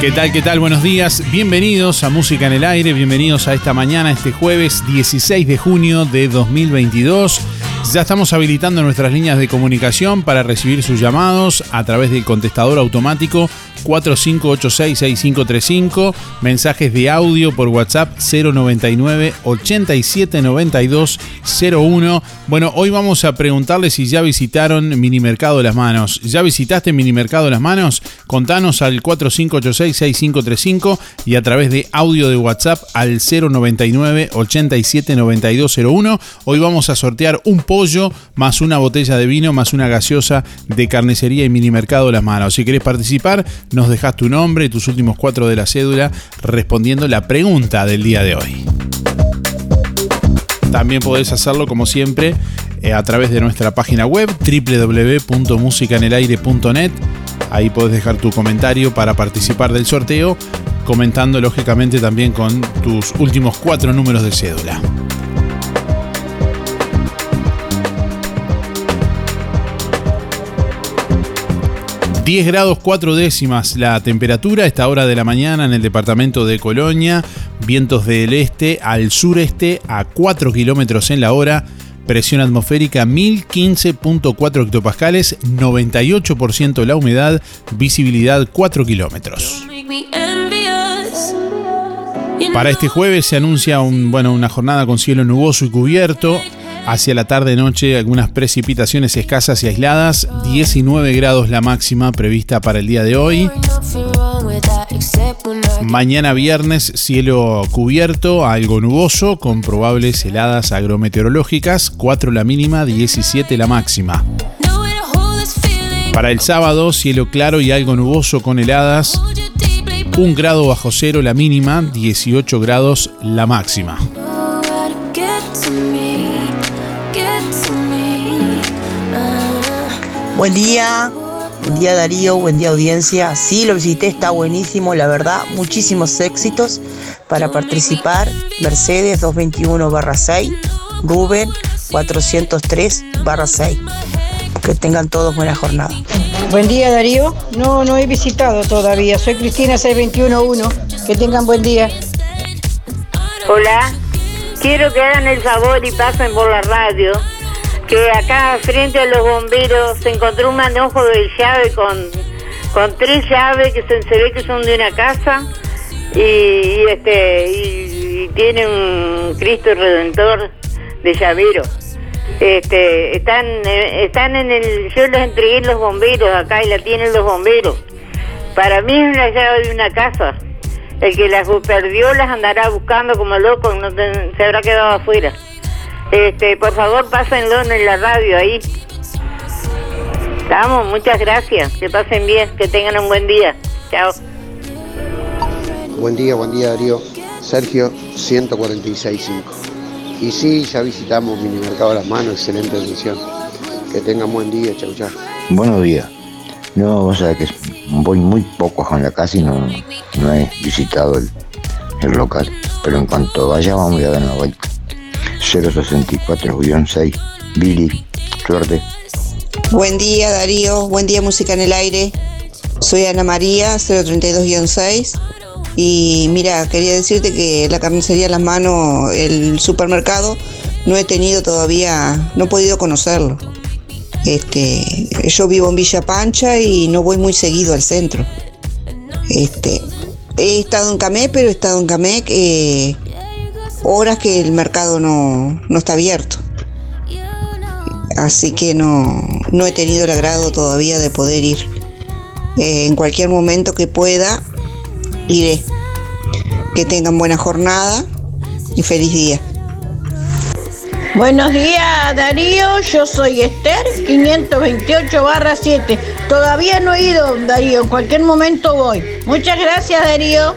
¿Qué tal? ¿Qué tal? Buenos días. Bienvenidos a Música en el Aire. Bienvenidos a esta mañana, este jueves 16 de junio de 2022. Ya estamos habilitando nuestras líneas de comunicación para recibir sus llamados a través del contestador automático 4586-6535, mensajes de audio por WhatsApp 099 8792 01. Bueno, hoy vamos a preguntarles si ya visitaron Mini Mercado Las Manos. ¿Ya visitaste Mini Mercado Las Manos? Contanos al 4586-6535 y a través de audio de WhatsApp al 099 8792 01. Hoy vamos a sortear un pollo más una botella de vino más una gaseosa de carnicería y Mini Mercado Las Manos. Si querés participar, nos dejas tu nombre y tus últimos cuatro de la cédula respondiendo la pregunta del día de hoy. También podés hacerlo como siempre eh, a través de nuestra página web www.musicanelaire.net. Ahí podés dejar tu comentario para participar del sorteo, comentando lógicamente también con tus últimos cuatro números de cédula. 10 grados 4 décimas la temperatura a esta hora de la mañana en el departamento de Colonia. Vientos del este al sureste a 4 kilómetros en la hora. Presión atmosférica 1015.4 hectopascales, 98% la humedad, visibilidad 4 kilómetros. Para este jueves se anuncia un, bueno, una jornada con cielo nuboso y cubierto. Hacia la tarde-noche algunas precipitaciones escasas y aisladas, 19 grados la máxima prevista para el día de hoy. Mañana viernes, cielo cubierto, algo nuboso, con probables heladas agrometeorológicas, 4 la mínima, 17 la máxima. Para el sábado, cielo claro y algo nuboso con heladas, 1 grado bajo cero la mínima, 18 grados la máxima. Buen día, buen día Darío, buen día audiencia. Sí, lo visité, está buenísimo, la verdad. Muchísimos éxitos para participar. Mercedes 221-6, Rubén 403-6. Que tengan todos buena jornada. Buen día Darío. No, no he visitado todavía. Soy Cristina 6211. Que tengan buen día. Hola. Quiero que hagan el favor y pasen por la radio que acá frente a los bomberos se encontró un manojo de llave con, con tres llaves que se, ve que son de una casa y, este y, tiene un Cristo Redentor de llavero. Este, están, eh, están en el, yo los entregué en los bomberos acá y la tienen los bomberos. Para mí es una llave de una casa. El que las perdió las andará buscando como loco, no se habrá quedado afuera. Este, por favor, pásenlo en la radio ahí. Vamos, muchas gracias. Que pasen bien, que tengan un buen día. Chao. Buen día, buen día Darío. Sergio, 146.5. Y sí, ya visitamos Mini Mercado de las Manos, excelente atención. Que tengan buen día, chau, chau. Buenos días. No, o sea que voy muy poco con la casa y no, no he visitado el, el local. Pero en cuanto vaya, vamos a dar una vuelta. 064-6. Billy, suerte. Buen día Darío, buen día Música en el Aire. Soy Ana María, 032-6. Y mira, quería decirte que la carnicería Las Manos, el supermercado, no he tenido todavía, no he podido conocerlo. Este, yo vivo en Villa Pancha y no voy muy seguido al centro. Este, he estado en Camé, pero he estado en Camé eh, horas que el mercado no, está abierto. Así que no, no, he tenido el agrado todavía de poder ir. Eh, en cualquier momento que pueda, iré. Que tengan buena jornada y feliz día. Buenos días Darío, yo soy Esther, 528 barra 7. Todavía no he ido Darío, en cualquier momento voy. Muchas gracias Darío.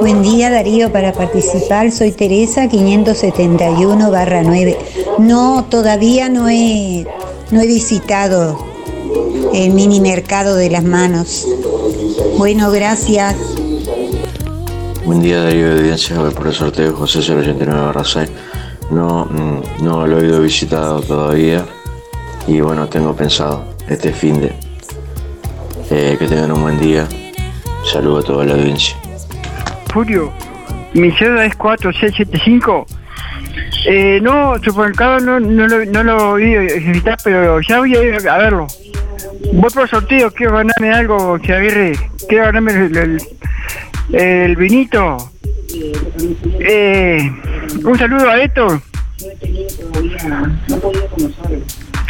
Buen día Darío, para participar soy Teresa 571 barra 9. No, todavía no he, no he visitado el mini mercado de las manos. Bueno, gracias. Buen día Darío de audiencia por el sorteo José 089 barra 6. No, mm, no lo he ido visitado todavía y bueno, tengo pensado este fin de eh, que tengan un buen día. Saludo a toda la audiencia. Julio, mi cédula es 4675. Eh, no, supermercado no, no, lo, no lo he visitar, pero ya voy a ir a verlo. Voy por sorteo, quiero ganarme algo, Xavier. Quiero ganarme el, vinito. Eh, un saludo a Héctor.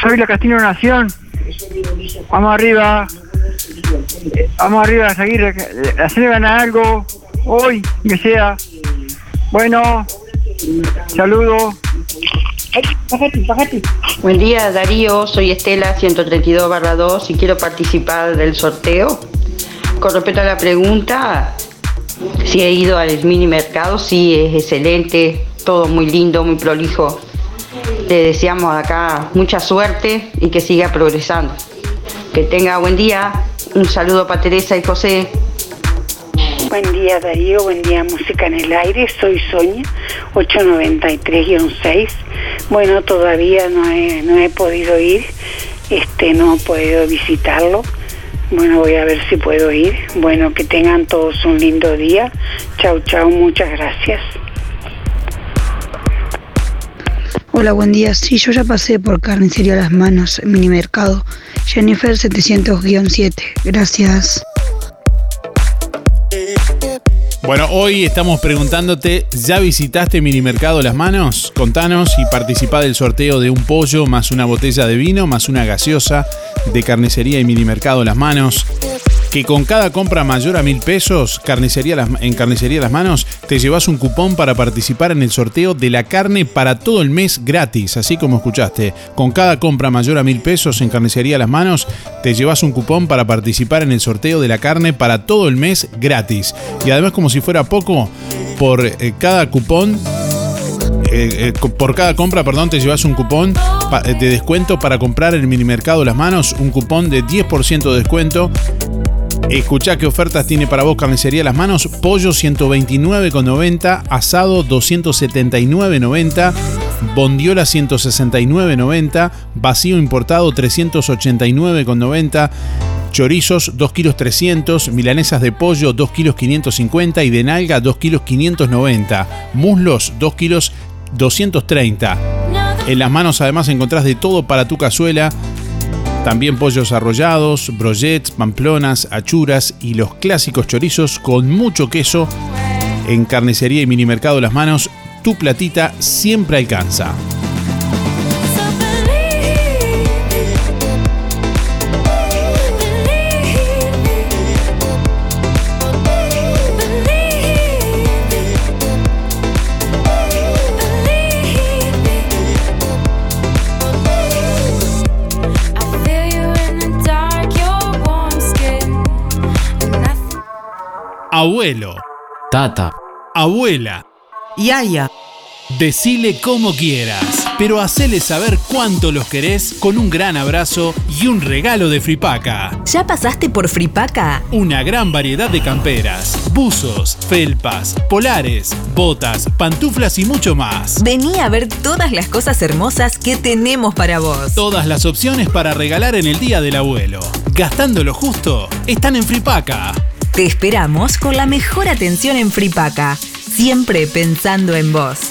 Soy la Castillo Nación. Vamos arriba. Vamos arriba a seguir, hacer ganar algo hoy, que sea. Bueno, saludo. Buen día Darío, soy Estela 132 barra 2 y quiero participar del sorteo. Con respecto a la pregunta, si he ido al mini mercado, sí, es excelente, todo muy lindo, muy prolijo. Le deseamos acá mucha suerte y que siga progresando. Que tenga buen día. Un saludo para Teresa y José. Buen día Darío, buen día Música en el Aire, soy Sonia, 893-6. Bueno, todavía no he, no he podido ir, este, no he podido visitarlo. Bueno, voy a ver si puedo ir. Bueno, que tengan todos un lindo día. Chau, chau, muchas gracias. Hola, buen día. Sí, yo ya pasé por Carnicería Las Manos, mini mercado. Jennifer 700-7. Gracias. Bueno, hoy estamos preguntándote, ¿ya visitaste Minimercado Las Manos? Contanos y participá del sorteo de un pollo más una botella de vino más una gaseosa de carnicería y Minimercado Las Manos. Que con cada compra mayor a mil pesos carnicería en Carnicería Las Manos te llevas un cupón para participar en el sorteo de la carne para todo el mes gratis, así como escuchaste. Con cada compra mayor a mil pesos en Carnicería Las Manos te llevas un cupón para participar en el sorteo de la carne para todo el mes gratis. Y además como si fuera poco, por eh, cada cupón eh, eh, por cada compra, perdón, te llevas un cupón de descuento para comprar en el minimercado Las Manos, un cupón de 10% de descuento. Escuchá qué ofertas tiene para vos Carnicería Las Manos. Pollo 129,90, asado 279,90, bondiola 169,90, vacío importado 389,90. Chorizos 2 kilos 300, milanesas de pollo 2 kilos 550 y de nalga 2 kilos 590, muslos 2 kilos 230. En las manos además encontrás de todo para tu cazuela, también pollos arrollados, brochets, pamplonas, achuras y los clásicos chorizos con mucho queso. En carnicería y minimercado Las Manos, tu platita siempre alcanza. Abuelo. Tata. Abuela. Yaya. Decile como quieras, pero hacele saber cuánto los querés con un gran abrazo y un regalo de Fripaca. ¿Ya pasaste por Fripaca? Una gran variedad de camperas, buzos, felpas, polares, botas, pantuflas y mucho más. Vení a ver todas las cosas hermosas que tenemos para vos. Todas las opciones para regalar en el Día del Abuelo. Gastando lo justo, están en Fripaca. Te esperamos con la mejor atención en Fripaca, siempre pensando en vos.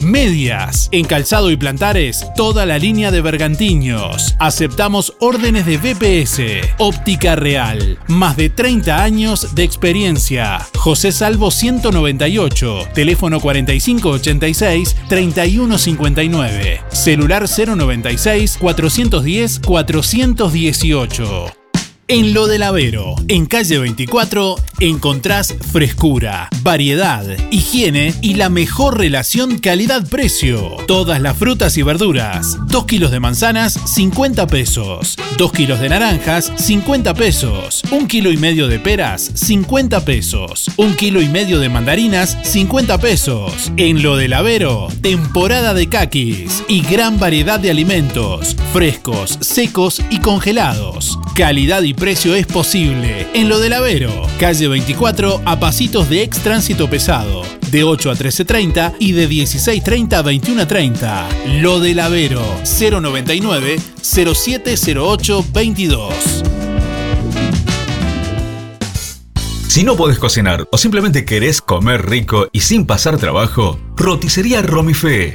medias. En calzado y plantares, toda la línea de bergantiños. Aceptamos órdenes de BPS. Óptica Real. Más de 30 años de experiencia. José Salvo 198. Teléfono 4586-3159. Celular 096-410-418. En Lo del Avero, en calle 24, encontrás frescura, variedad, higiene y la mejor relación calidad-precio. Todas las frutas y verduras. 2 kilos de manzanas, 50 pesos. 2 kilos de naranjas, 50 pesos. 1 kilo y medio de peras, 50 pesos. 1 kilo y medio de mandarinas, 50 pesos. En Lo del Avero, temporada de caquis y gran variedad de alimentos, frescos, secos y congelados. Calidad y precio es posible. En Lo del Avero, calle 24 a pasitos de ex tránsito pesado. De 8 a 13.30 y de 16.30 a 21.30. Lo del Avero, 099 0708 22. Si no podés cocinar o simplemente querés comer rico y sin pasar trabajo, roticería Romifé.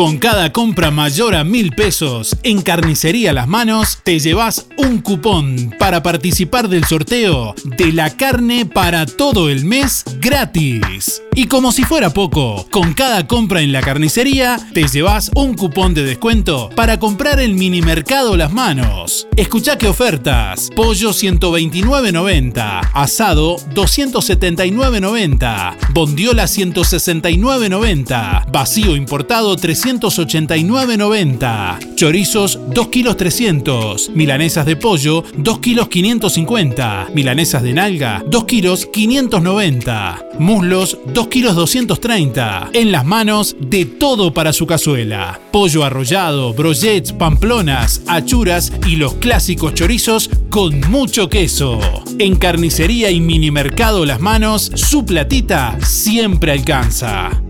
Con cada compra mayor a mil pesos en Carnicería Las Manos, te llevas un cupón para participar del sorteo de la carne para todo el mes gratis. Y como si fuera poco, con cada compra en la carnicería, te llevas un cupón de descuento para comprar el mini mercado Las Manos. Escucha qué ofertas: pollo 129.90, asado 279.90, bondiola 169.90, vacío importado 389.90, chorizos 2 kilos 300, milanesas de pollo 2 kilos 550, milanesas de nalga 2 kilos 590, muslos 2 kilos 230. En las manos de todo para su cazuela. Pollo arrollado, brochets, pamplonas, achuras y los clásicos chorizos con mucho queso. En carnicería y mini mercado Las Manos, su platita siempre alcanza.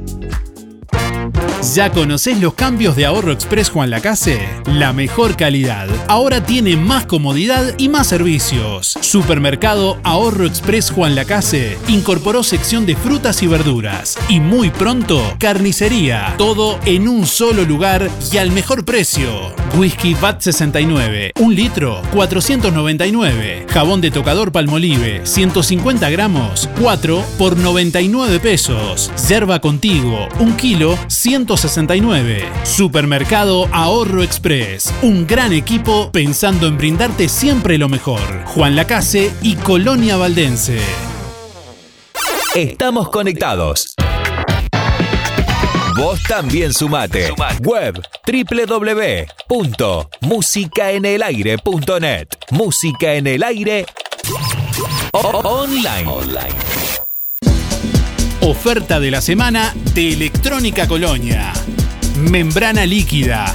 ¿Ya conoces los cambios de Ahorro Express Juan Lacase? La mejor calidad. Ahora tiene más comodidad y más servicios. Supermercado Ahorro Express Juan Lacase incorporó sección de frutas y verduras. Y muy pronto, carnicería. Todo en un solo lugar y al mejor precio. Whisky VAT 69, un litro, 499. Jabón de tocador Palmolive, 150 gramos, 4 por 99 pesos. Yerba contigo, un kilo, 169. Supermercado Ahorro Express. Un gran equipo pensando en brindarte siempre lo mejor. Juan Lacase y Colonia Valdense. Estamos conectados. Vos también sumate. Web www.musicaenelaire.net. Música en el aire online. Oferta de la semana de Electrónica Colonia. Membrana líquida,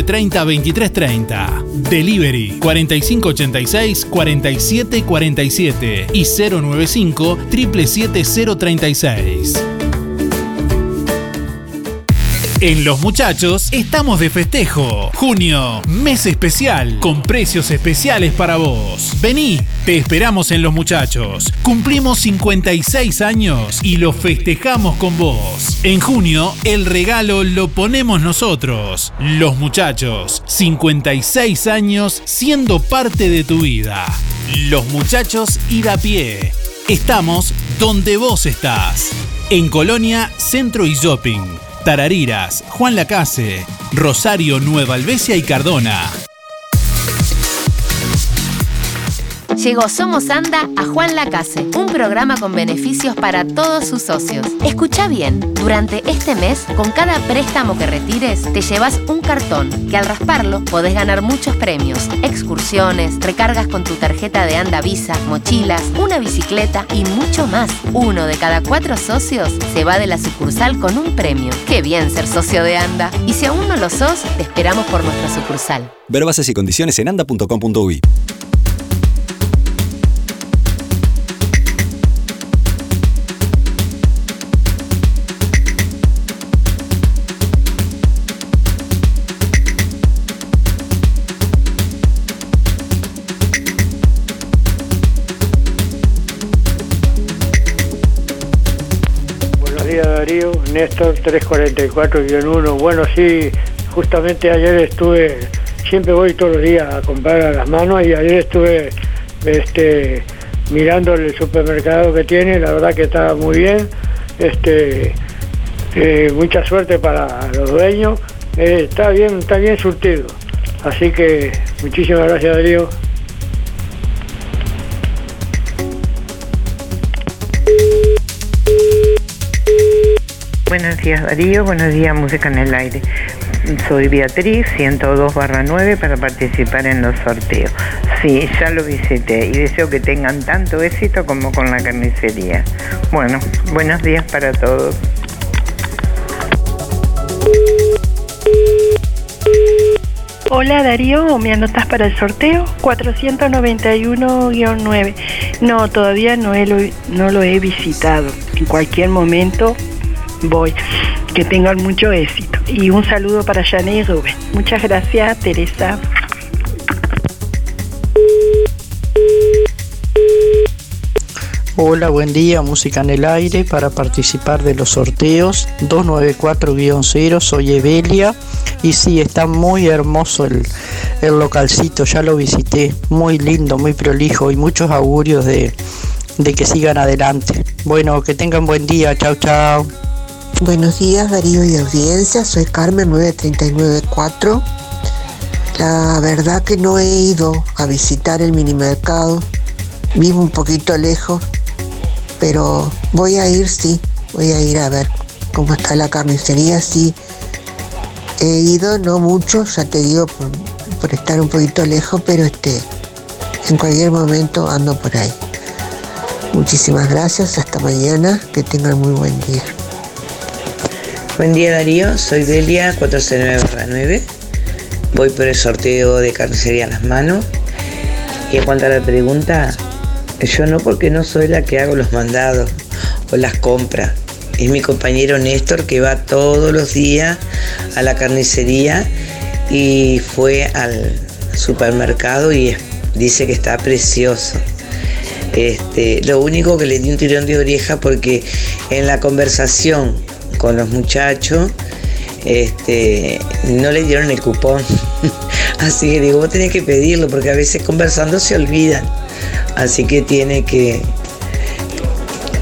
30 23 30. Delivery 4586 47 47 y 095 777 036. En Los Muchachos estamos de festejo. Junio, mes especial, con precios especiales para vos. Vení, te esperamos en Los Muchachos. Cumplimos 56 años y lo festejamos con vos. En junio, el regalo lo ponemos nosotros. Los Muchachos, 56 años siendo parte de tu vida. Los Muchachos ir a pie. Estamos donde vos estás. En Colonia, Centro y Shopping. Tarariras, Juan Lacase, Rosario, Nueva Albesia y Cardona. Llegó Somos Anda a Juan Lacase, un programa con beneficios para todos sus socios. Escucha bien, durante este mes, con cada préstamo que retires, te llevas un cartón que al rasparlo podés ganar muchos premios, excursiones, recargas con tu tarjeta de Anda Visa, mochilas, una bicicleta y mucho más. Uno de cada cuatro socios se va de la sucursal con un premio. Qué bien ser socio de Anda. Y si aún no lo sos, te esperamos por nuestra sucursal. Ver bases y condiciones en anda.com.uy. Néstor 344-1. Bueno, sí, justamente ayer estuve, siempre voy todos los días a comprar a las manos y ayer estuve este, mirando el supermercado que tiene, la verdad que está muy bien. Este, eh, mucha suerte para los dueños, eh, está bien, está bien surtido. Así que muchísimas gracias Darío. Buenos días Darío, buenos días Música en el Aire. Soy Beatriz, 102 barra 9 para participar en los sorteos. Sí, ya lo visité y deseo que tengan tanto éxito como con la carnicería. Bueno, buenos días para todos. Hola Darío, ¿me anotas para el sorteo? 491-9. No, todavía no, he, no lo he visitado. En cualquier momento voy. Que tengan mucho éxito. Y un saludo para Jané y Rubén. Muchas gracias, Teresa. Hola, buen día, música en el aire para participar de los sorteos 294-0, soy Evelia y sí, está muy hermoso el, el localcito, ya lo visité, muy lindo, muy prolijo y muchos augurios de, de que sigan adelante. Bueno, que tengan buen día, chao, chao. Buenos días Darío y audiencia, soy Carmen 9394. La verdad que no he ido a visitar el minimercado, vivo un poquito lejos, pero voy a ir, sí, voy a ir a ver cómo está la carnicería, sí. He ido, no mucho, ya te digo, por, por estar un poquito lejos, pero este, en cualquier momento ando por ahí. Muchísimas gracias, hasta mañana, que tengan muy buen día. Buen día Darío, soy Delia 409-9. Voy por el sorteo de carnicería a las manos. Y en cuanto a la pregunta, yo no porque no soy la que hago los mandados o las compras. Es mi compañero Néstor que va todos los días a la carnicería y fue al supermercado y dice que está precioso. Este, lo único que le di un tirón de oreja porque en la conversación con los muchachos este, no le dieron el cupón. Así que digo, vos tenés que pedirlo porque a veces conversando se olvidan. Así que tiene que...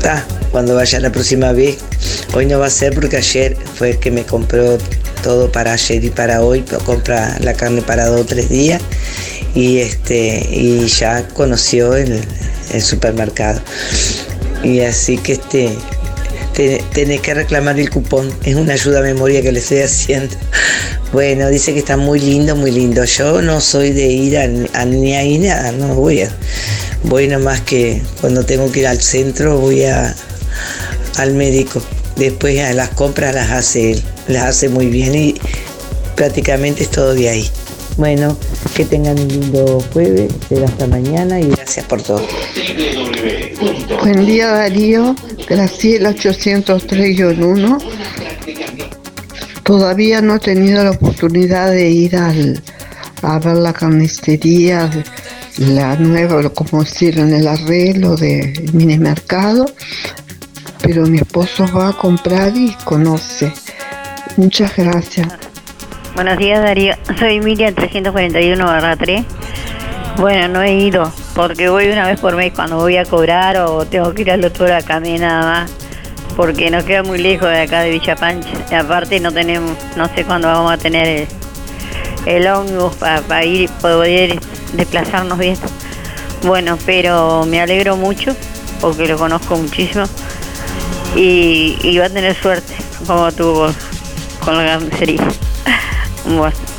Ta, cuando vaya la próxima vez, hoy no va a ser porque ayer fue que me compró todo para ayer y para hoy, compra la carne para dos o tres días y este y ya conoció el, el supermercado. Y así que este te- tenés que reclamar el cupón, es una ayuda a memoria que le estoy haciendo. Bueno, dice que está muy lindo, muy lindo. Yo no soy de ir a, a- ni ahí nada, no voy a. Voy nomás que cuando tengo que ir al centro voy a, al médico. Después a las compras las hace él, las hace muy bien y prácticamente es todo de ahí. Bueno, que tengan un lindo jueves, será hasta mañana y gracias por todo. Buen día Darío, Graciela 803-1. Todavía no he tenido la oportunidad de ir al, a ver la carnicería, la nueva, como hicieron el arreglo del mini mercado, pero mi esposo va a comprar y conoce. Muchas gracias. Buenos días Darío, soy Miriam 341 3. Bueno, no he ido porque voy una vez por mes cuando voy a cobrar o tengo que ir al doctor a cambiar nada más porque nos queda muy lejos de acá de Villa Pancha. Y aparte no tenemos, no sé cuándo vamos a tener el, el ómnibus para ir y poder desplazarnos bien. Bueno, pero me alegro mucho porque lo conozco muchísimo y, y va a tener suerte como tuvo con la carnicería.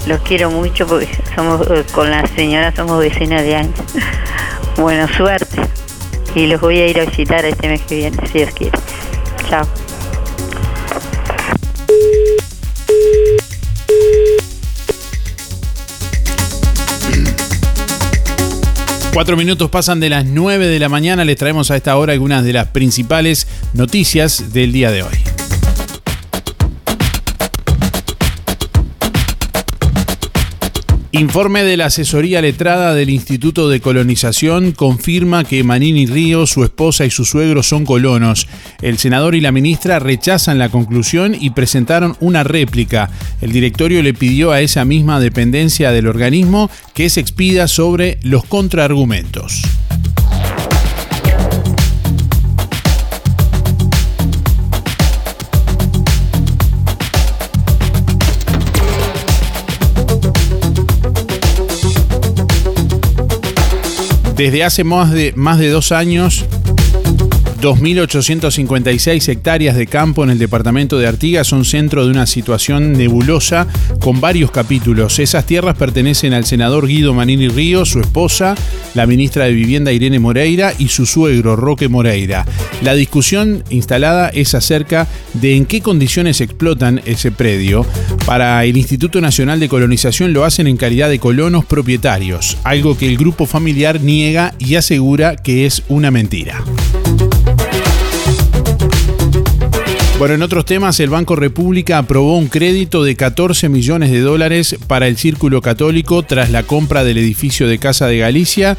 Los quiero mucho porque somos eh, con la señora somos vecinas de años. Bueno, suerte. Y los voy a ir a visitar este mes que viene, si Dios quiere. Chao. Cuatro minutos pasan de las 9 de la mañana. Les traemos a esta hora algunas de las principales noticias del día de hoy. Informe de la asesoría letrada del Instituto de Colonización confirma que Manini Río, su esposa y su suegro son colonos. El senador y la ministra rechazan la conclusión y presentaron una réplica. El directorio le pidió a esa misma dependencia del organismo que se expida sobre los contraargumentos. Desde hace más de, más de dos años, 2.856 hectáreas de campo en el departamento de Artigas son centro de una situación nebulosa con varios capítulos. Esas tierras pertenecen al senador Guido Manini Ríos, su esposa, la ministra de Vivienda Irene Moreira y su suegro Roque Moreira. La discusión instalada es acerca de en qué condiciones explotan ese predio. Para el Instituto Nacional de Colonización lo hacen en calidad de colonos propietarios, algo que el grupo familiar niega y asegura que es una mentira. Bueno, en otros temas, el Banco República aprobó un crédito de 14 millones de dólares para el Círculo Católico tras la compra del edificio de Casa de Galicia.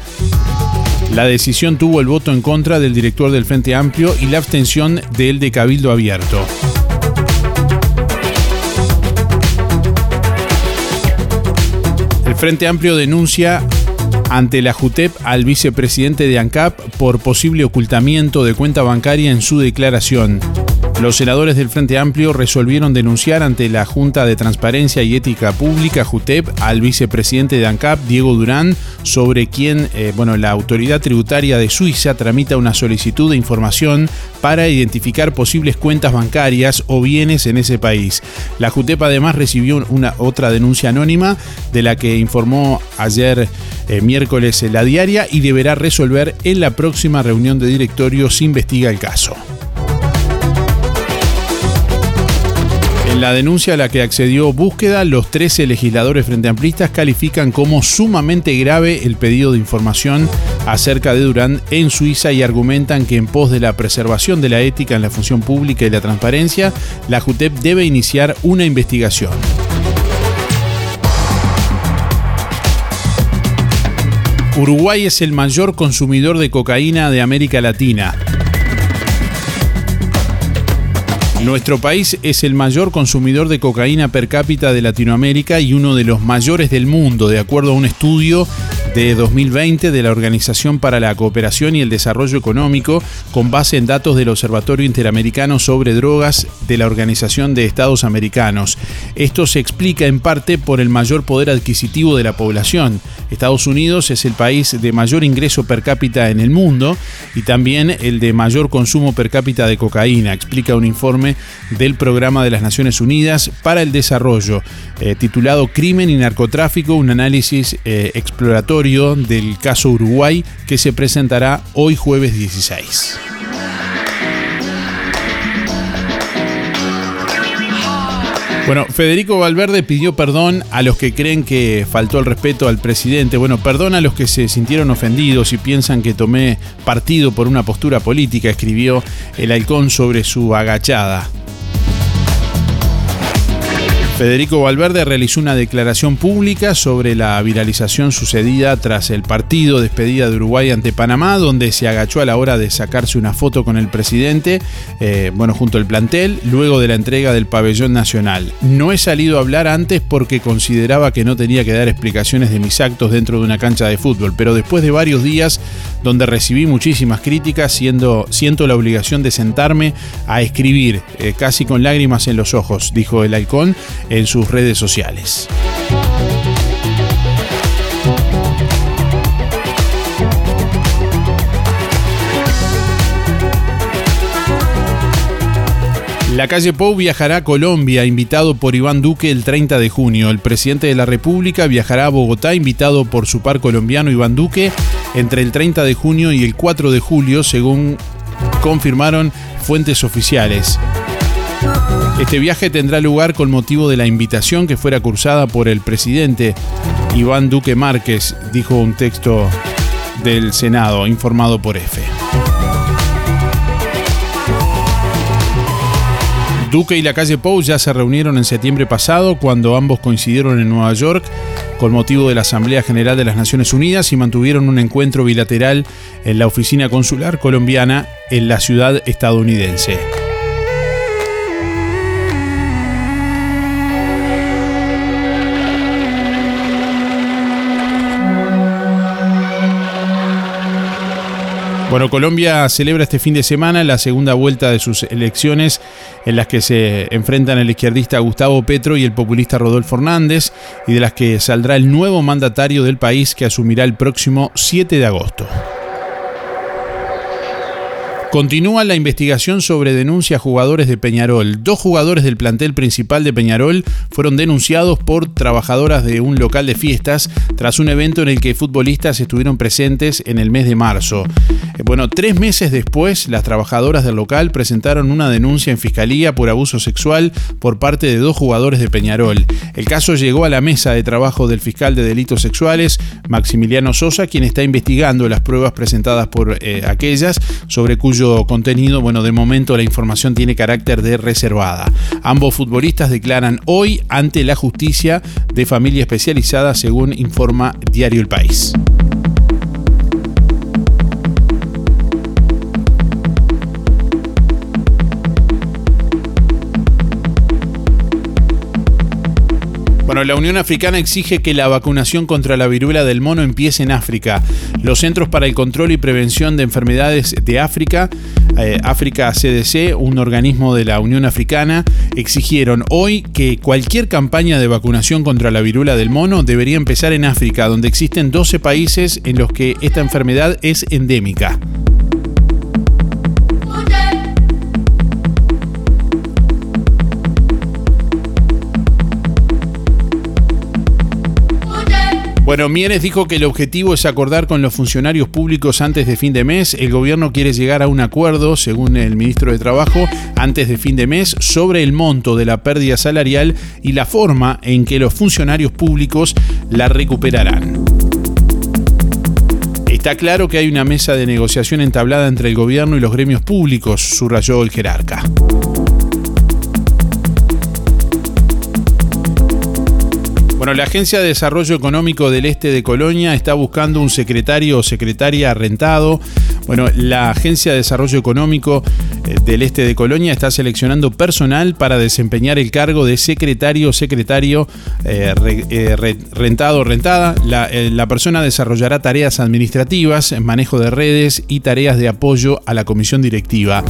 La decisión tuvo el voto en contra del director del Frente Amplio y la abstención del de Cabildo Abierto. El Frente Amplio denuncia ante la JUTEP al vicepresidente de ANCAP por posible ocultamiento de cuenta bancaria en su declaración. Los senadores del Frente Amplio resolvieron denunciar ante la Junta de Transparencia y Ética Pública, JUTEP, al vicepresidente de ANCAP, Diego Durán, sobre quien, eh, bueno, la autoridad tributaria de Suiza tramita una solicitud de información para identificar posibles cuentas bancarias o bienes en ese país. La JUTEP además recibió una otra denuncia anónima de la que informó ayer eh, miércoles la diaria y deberá resolver en la próxima reunión de directorio si investiga el caso. En la denuncia a la que accedió búsqueda, los 13 legisladores frente amplistas califican como sumamente grave el pedido de información acerca de Durán en Suiza y argumentan que en pos de la preservación de la ética en la función pública y la transparencia, la JUTEP debe iniciar una investigación. Uruguay es el mayor consumidor de cocaína de América Latina. Nuestro país es el mayor consumidor de cocaína per cápita de Latinoamérica y uno de los mayores del mundo, de acuerdo a un estudio de 2020 de la Organización para la Cooperación y el Desarrollo Económico, con base en datos del Observatorio Interamericano sobre Drogas de la Organización de Estados Americanos. Esto se explica en parte por el mayor poder adquisitivo de la población. Estados Unidos es el país de mayor ingreso per cápita en el mundo y también el de mayor consumo per cápita de cocaína, explica un informe del Programa de las Naciones Unidas para el Desarrollo, eh, titulado Crimen y Narcotráfico, un análisis eh, exploratorio del caso Uruguay que se presentará hoy jueves 16. Bueno, Federico Valverde pidió perdón a los que creen que faltó el respeto al presidente. Bueno, perdón a los que se sintieron ofendidos y piensan que tomé partido por una postura política, escribió el halcón sobre su agachada. Federico Valverde realizó una declaración pública sobre la viralización sucedida tras el partido despedida de Uruguay ante Panamá, donde se agachó a la hora de sacarse una foto con el presidente, eh, bueno, junto al plantel, luego de la entrega del pabellón nacional. No he salido a hablar antes porque consideraba que no tenía que dar explicaciones de mis actos dentro de una cancha de fútbol, pero después de varios días donde recibí muchísimas críticas, siento la obligación de sentarme a escribir, eh, casi con lágrimas en los ojos, dijo el halcón en sus redes sociales. La calle Pou viajará a Colombia, invitado por Iván Duque el 30 de junio. El presidente de la República viajará a Bogotá, invitado por su par colombiano Iván Duque, entre el 30 de junio y el 4 de julio, según confirmaron fuentes oficiales. Este viaje tendrá lugar con motivo de la invitación que fuera cursada por el presidente Iván Duque Márquez, dijo un texto del Senado informado por EFE. Duque y la calle Pou ya se reunieron en septiembre pasado cuando ambos coincidieron en Nueva York con motivo de la Asamblea General de las Naciones Unidas y mantuvieron un encuentro bilateral en la oficina consular colombiana en la ciudad estadounidense. Bueno, Colombia celebra este fin de semana la segunda vuelta de sus elecciones en las que se enfrentan el izquierdista Gustavo Petro y el populista Rodolfo Hernández y de las que saldrá el nuevo mandatario del país que asumirá el próximo 7 de agosto. Continúa la investigación sobre denuncia jugadores de Peñarol. Dos jugadores del plantel principal de Peñarol fueron denunciados por trabajadoras de un local de fiestas tras un evento en el que futbolistas estuvieron presentes en el mes de marzo. Eh, bueno, tres meses después, las trabajadoras del local presentaron una denuncia en fiscalía por abuso sexual por parte de dos jugadores de Peñarol. El caso llegó a la mesa de trabajo del fiscal de delitos sexuales, Maximiliano Sosa, quien está investigando las pruebas presentadas por eh, aquellas sobre cuyo contenido, bueno, de momento la información tiene carácter de reservada. Ambos futbolistas declaran hoy ante la justicia de familia especializada, según informa Diario El País. Bueno, la Unión Africana exige que la vacunación contra la viruela del mono empiece en África. Los Centros para el Control y Prevención de Enfermedades de África, eh, África CDC, un organismo de la Unión Africana, exigieron hoy que cualquier campaña de vacunación contra la viruela del mono debería empezar en África, donde existen 12 países en los que esta enfermedad es endémica. Bueno, Mieres dijo que el objetivo es acordar con los funcionarios públicos antes de fin de mes. El gobierno quiere llegar a un acuerdo, según el ministro de Trabajo, antes de fin de mes sobre el monto de la pérdida salarial y la forma en que los funcionarios públicos la recuperarán. Está claro que hay una mesa de negociación entablada entre el gobierno y los gremios públicos, subrayó el jerarca. Bueno, la Agencia de Desarrollo Económico del Este de Colonia está buscando un secretario o secretaria rentado. Bueno, la Agencia de Desarrollo Económico eh, del Este de Colonia está seleccionando personal para desempeñar el cargo de secretario o secretario eh, eh, rentado o rentada. La, la, persona desarrollará tareas administrativas, manejo de redes y tareas de apoyo a la comisión directiva.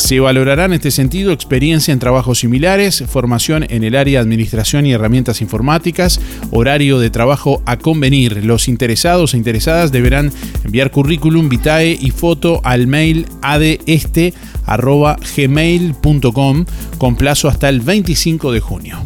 Se valorará en este sentido experiencia en trabajos similares, formación en el área de administración y herramientas informáticas, horario de trabajo a convenir. Los interesados e interesadas deberán enviar currículum, vitae y foto al mail adeste.gmail.com con plazo hasta el 25 de junio.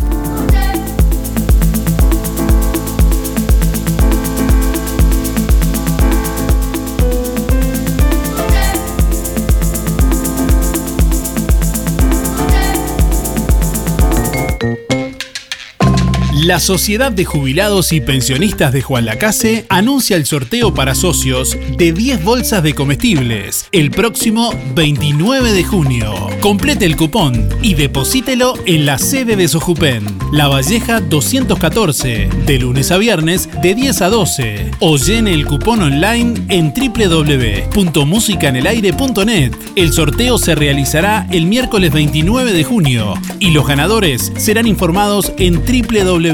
La Sociedad de Jubilados y Pensionistas de Juan Lacase anuncia el sorteo para socios de 10 bolsas de comestibles el próximo 29 de junio. Complete el cupón y deposítelo en la sede de Sojupen, La Valleja 214, de lunes a viernes de 10 a 12. O llene el cupón online en www.musicanelaire.net. El sorteo se realizará el miércoles 29 de junio y los ganadores serán informados en www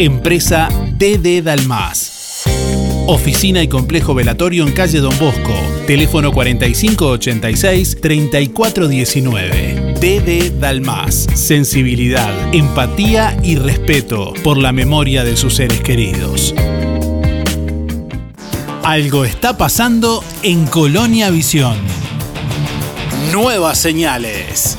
Empresa DD Dalmas. Oficina y complejo velatorio en calle Don Bosco. Teléfono 4586-3419. DD Dalmas. Sensibilidad, empatía y respeto por la memoria de sus seres queridos. Algo está pasando en Colonia Visión. Nuevas señales.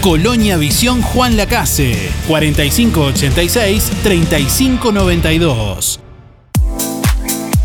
Colonia Visión Juan Lacase, 4586-3592.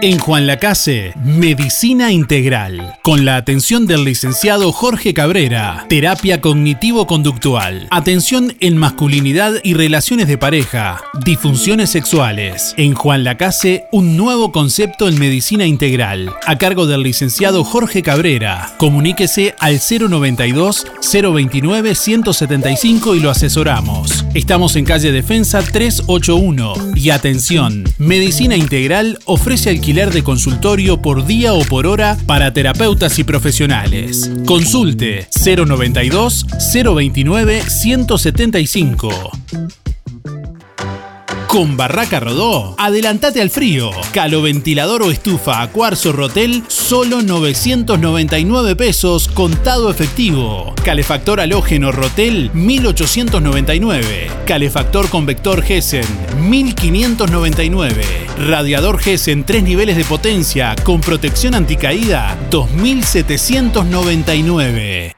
En Juan Lacase, Medicina Integral, con la atención del licenciado Jorge Cabrera, terapia cognitivo-conductual, atención en masculinidad y relaciones de pareja, disfunciones sexuales. En Juan Lacase, un nuevo concepto en medicina integral, a cargo del licenciado Jorge Cabrera. Comuníquese al 092 029 175 y lo asesoramos. Estamos en calle Defensa 381 y atención, Medicina Integral ofrece alquiler de consultorio por día o por hora para terapeutas y profesionales. Consulte 092 029 175. Con Barraca Rodó, adelantate al frío. Caloventilador o estufa a cuarzo Rotel, solo 999 pesos contado efectivo. Calefactor halógeno Rotel, 1899. Calefactor convector Gessen, 1599. Radiador Gessen 3 niveles de potencia con protección anticaída, 2799.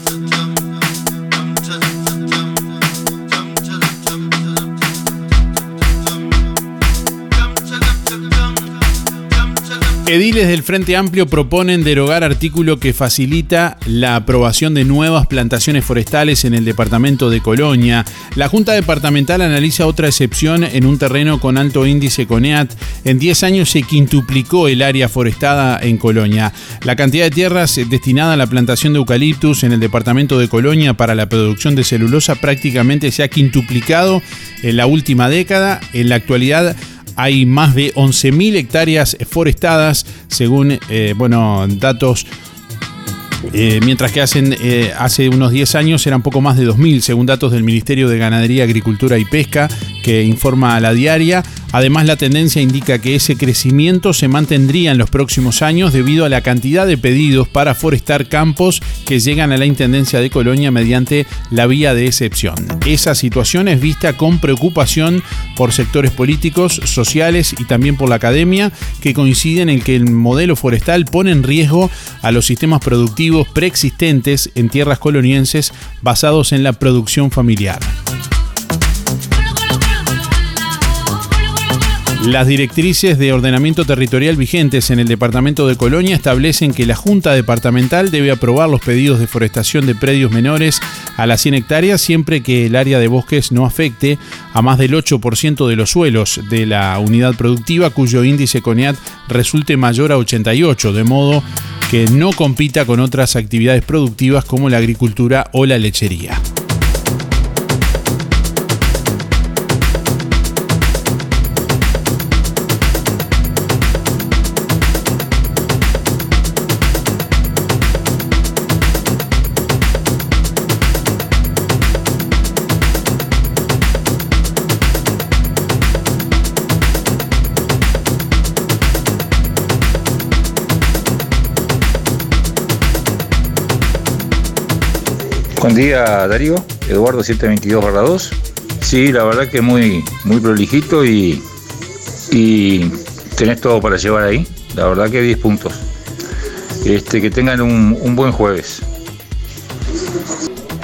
Ediles del Frente Amplio proponen derogar artículo que facilita la aprobación de nuevas plantaciones forestales en el departamento de Colonia. La Junta Departamental analiza otra excepción en un terreno con alto índice CONEAT. En 10 años se quintuplicó el área forestada en Colonia. La cantidad de tierras destinada a la plantación de eucaliptus en el departamento de Colonia para la producción de celulosa prácticamente se ha quintuplicado en la última década. En la actualidad hay más de 11.000 hectáreas forestadas, según eh, bueno, datos eh, mientras que hacen, eh, hace unos 10 años eran poco más de 2.000, según datos del Ministerio de Ganadería, Agricultura y Pesca, que informa a la diaria. Además, la tendencia indica que ese crecimiento se mantendría en los próximos años debido a la cantidad de pedidos para forestar campos que llegan a la Intendencia de Colonia mediante la vía de excepción. Esa situación es vista con preocupación por sectores políticos, sociales y también por la academia, que coinciden en que el modelo forestal pone en riesgo a los sistemas productivos preexistentes en tierras colonienses basados en la producción familiar. Las directrices de ordenamiento territorial vigentes en el departamento de Colonia establecen que la Junta Departamental debe aprobar los pedidos de forestación de predios menores a las 100 hectáreas siempre que el área de bosques no afecte a más del 8% de los suelos de la unidad productiva cuyo índice CONEAT resulte mayor a 88, de modo que no compita con otras actividades productivas como la agricultura o la lechería. Buen día Darío, Eduardo 722 2. Sí, la verdad que muy, muy prolijito y, y tenés todo para llevar ahí. La verdad que 10 puntos. Este, que tengan un, buen jueves.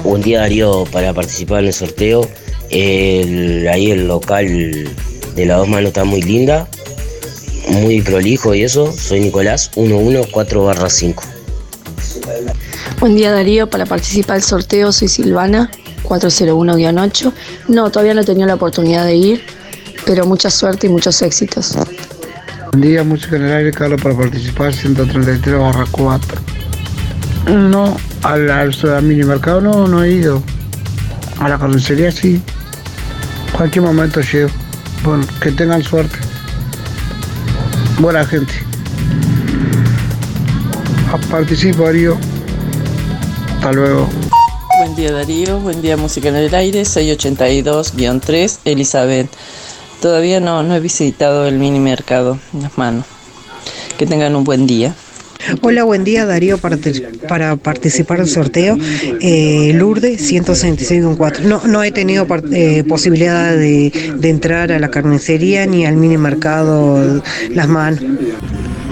Buen día Darío para participar en el sorteo. Ahí el local de la dos manos está muy linda, muy prolijo y eso. Soy Nicolás 114 5. Buen día Darío, para participar del sorteo soy Silvana, 401-8. No, todavía no he tenido la oportunidad de ir, pero mucha suerte y muchos éxitos. Buen día, música en el aire, Carlos, para participar, 133 barra 4. No, al, al, al minimercado no, no he ido. A la carnicería sí. Cualquier momento llego. Bueno, que tengan suerte. Buena gente. Participo, Darío. Hasta luego. Buen día Darío, buen día Música en el Aire, 682-3, Elizabeth. Todavía no, no he visitado el mini mercado Las Manos. Que tengan un buen día. Hola, buen día Darío para, para participar del sorteo. Eh, Lourdes 166 No, no he tenido eh, posibilidad de, de entrar a la carnicería ni al mini mercado Las Manos.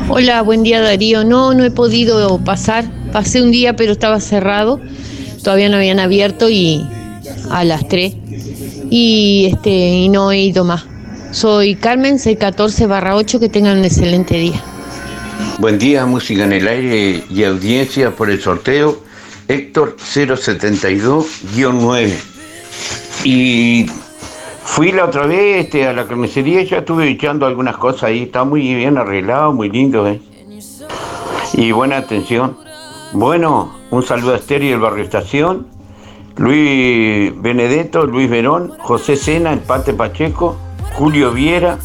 Hola, buen día Darío. No, no he podido pasar. Pasé un día, pero estaba cerrado. Todavía no habían abierto y a las 3. Y este no he ido más. Soy Carmen 614 barra 8. Que tengan un excelente día. Buen día, música en el aire y audiencia por el sorteo. Héctor 072-9. Y fui la otra vez este, a la carnicería y ya estuve echando algunas cosas ahí. Está muy bien arreglado, muy lindo. ¿eh? Y buena atención. Bueno, un saludo a Esther y el Barrio Estación. Luis Benedetto, Luis Verón, José Sena, Empate Pacheco, Julio Viera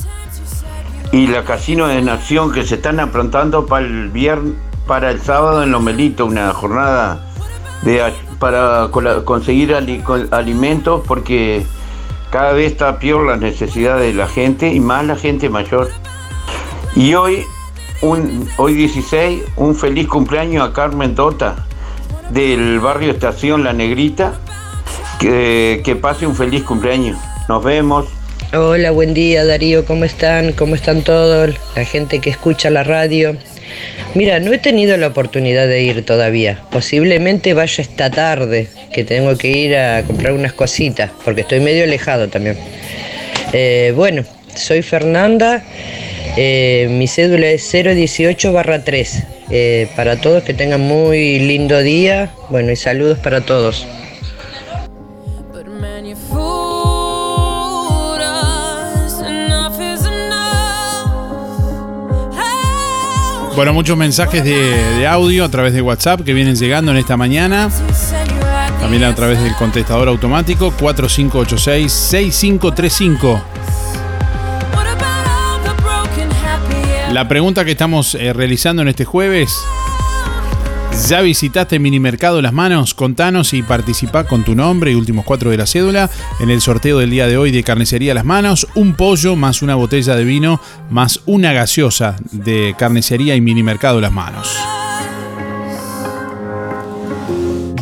y la Casino de Nación que se están aprontando para el viernes, para el sábado en Lomelito, una jornada de, para conseguir ali- con- alimentos porque cada vez está peor la necesidad de la gente y más la gente mayor. Y hoy, un, hoy 16, un feliz cumpleaños a Carmen Dota del barrio Estación La Negrita. Que, que pase un feliz cumpleaños. Nos vemos. Hola, buen día Darío, ¿cómo están? ¿Cómo están todos? La gente que escucha la radio. Mira, no he tenido la oportunidad de ir todavía. Posiblemente vaya esta tarde, que tengo que ir a comprar unas cositas, porque estoy medio alejado también. Eh, bueno, soy Fernanda, eh, mi cédula es 018 barra 3. Eh, para todos que tengan muy lindo día, bueno, y saludos para todos. Bueno, muchos mensajes de, audio a través de WhatsApp que vienen llegando en esta mañana. También a través del contestador automático 4586-6535. La pregunta que estamos eh, realizando en este jueves. ¿Ya visitaste Minimercado Las Manos? Contanos y participá con tu nombre y últimos cuatro de la cédula en el sorteo del día de hoy de Carnicería Las Manos. Un pollo más una botella de vino más una gaseosa de Carnicería y Minimercado Las Manos.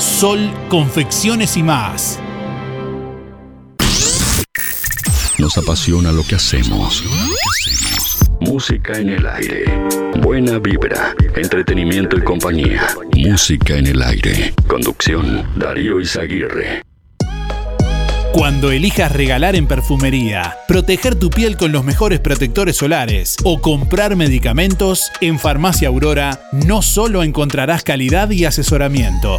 Sol, confecciones y más. Nos apasiona lo que hacemos. Música en el aire. Buena vibra, entretenimiento y compañía. Música en el aire. Conducción, Darío Izaguirre. Cuando elijas regalar en perfumería, proteger tu piel con los mejores protectores solares o comprar medicamentos, en Farmacia Aurora no solo encontrarás calidad y asesoramiento.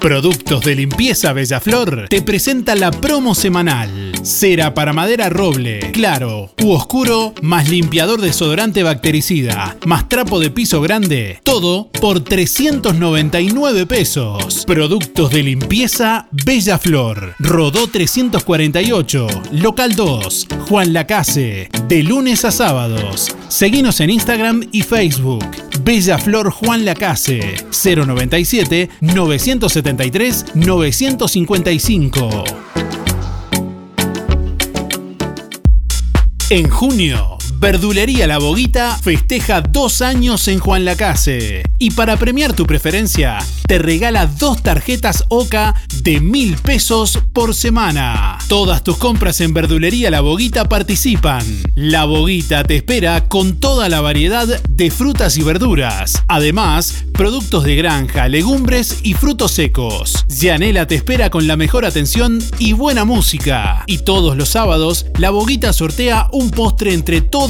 Productos de limpieza Bellaflor te presenta la promo semanal. Cera para madera roble, claro u oscuro, más limpiador desodorante bactericida, más trapo de piso grande, todo por 399 pesos. Productos de limpieza Bellaflor, Rodó 348, Local 2, Juan Lacase, de lunes a sábados. Seguinos en Instagram y Facebook. Bella Flor Juan Lacase 097 973 955. En junio, Verdulería La Boguita festeja dos años en Juan Lacase. Y para premiar tu preferencia, te regala dos tarjetas OCA de mil pesos por semana. Todas tus compras en Verdulería La Boguita participan. La Boguita te espera con toda la variedad de frutas y verduras. Además, productos de granja, legumbres y frutos secos. Yanela te espera con la mejor atención y buena música. Y todos los sábados, La Boguita sortea un postre entre todos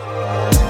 Bye.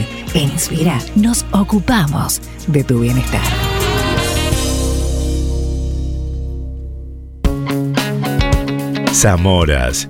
En Inspira nos ocupamos de tu bienestar. Zamoras.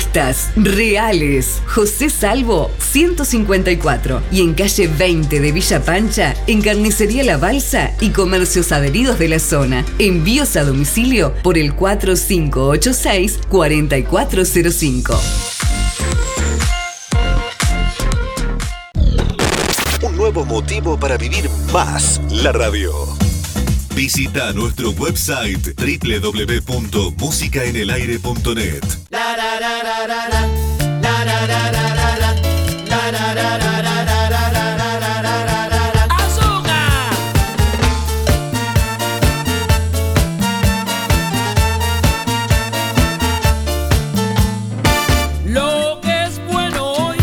Pastas reales. José Salvo 154 y en calle 20 de Villa Pancha, en Carnicería La Balsa y comercios adheridos de la zona. Envíos a domicilio por el 4586 4405. Un nuevo motivo para vivir más la radio. Visita nuestro website www.musicaenelaire.net. Azúcar. Lo que es bueno hoy,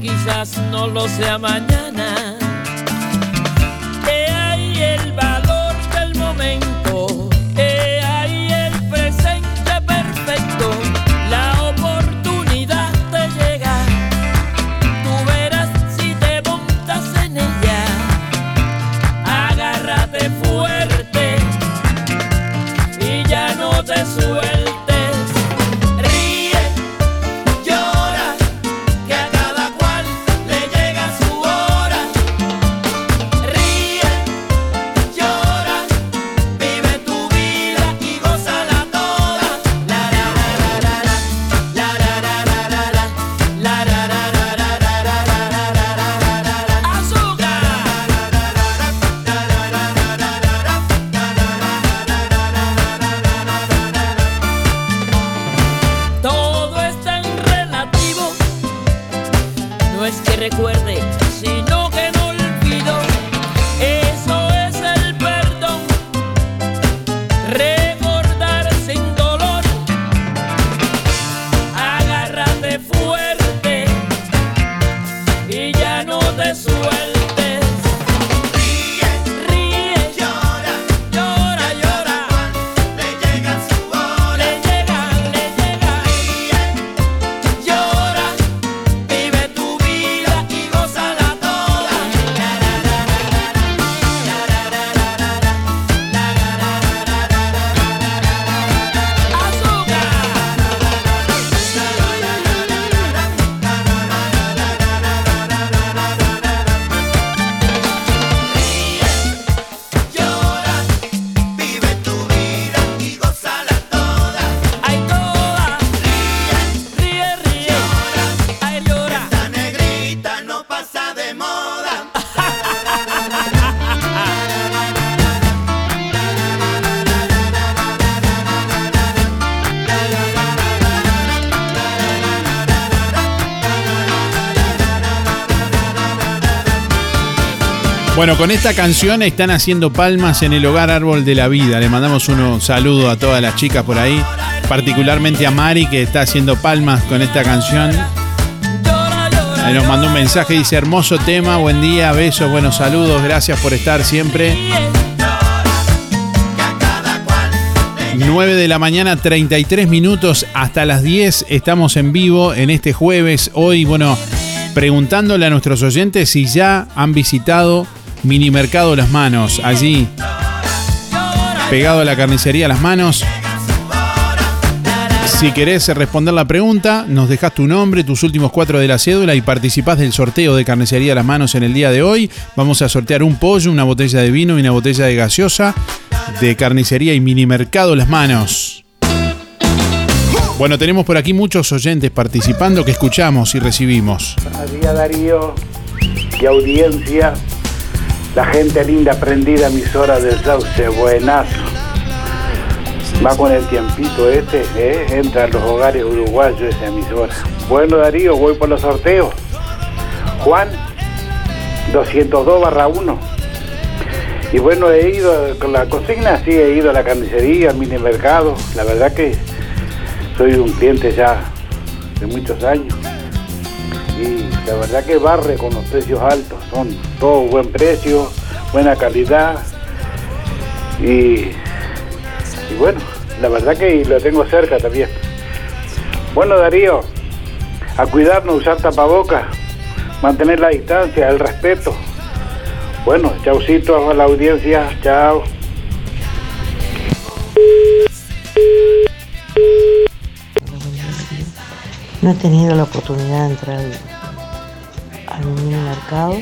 quizás no lo sea mañana. Bueno, con esta canción están haciendo palmas en el hogar Árbol de la Vida. Le mandamos un saludo a todas las chicas por ahí, particularmente a Mari que está haciendo palmas con esta canción. Nos mandó un mensaje, dice hermoso tema, buen día, besos, buenos saludos, gracias por estar siempre. 9 de la mañana, 33 minutos, hasta las 10 estamos en vivo en este jueves. Hoy, bueno, preguntándole a nuestros oyentes si ya han visitado Mini Mercado Las Manos, allí pegado a la carnicería Las Manos. Si querés responder la pregunta, nos dejas tu nombre, tus últimos cuatro de la cédula y participás del sorteo de carnicería Las Manos en el día de hoy. Vamos a sortear un pollo, una botella de vino y una botella de gaseosa de carnicería y mini mercado Las Manos. Bueno, tenemos por aquí muchos oyentes participando que escuchamos y recibimos. Buenos días Darío y audiencia, la gente linda prendida emisora del Sauce, buenazo. Va con el tiempito este, ¿eh? entra a los hogares uruguayos esa emisora. Bueno Darío, voy por los sorteos. Juan, 202 barra 1. Y bueno, he ido con la consigna, sí, he ido a la carnicería, al mini mercado. La verdad que soy un cliente ya de muchos años. Y la verdad que barre con los precios altos. Son todo buen precio, buena calidad. Y, y bueno, la verdad que lo tengo cerca también. Bueno, Darío, a cuidarnos, usar tapabocas, mantener la distancia, el respeto. Bueno, chaucito a la audiencia, chao. No he tenido la oportunidad de entrar al, mini mercado,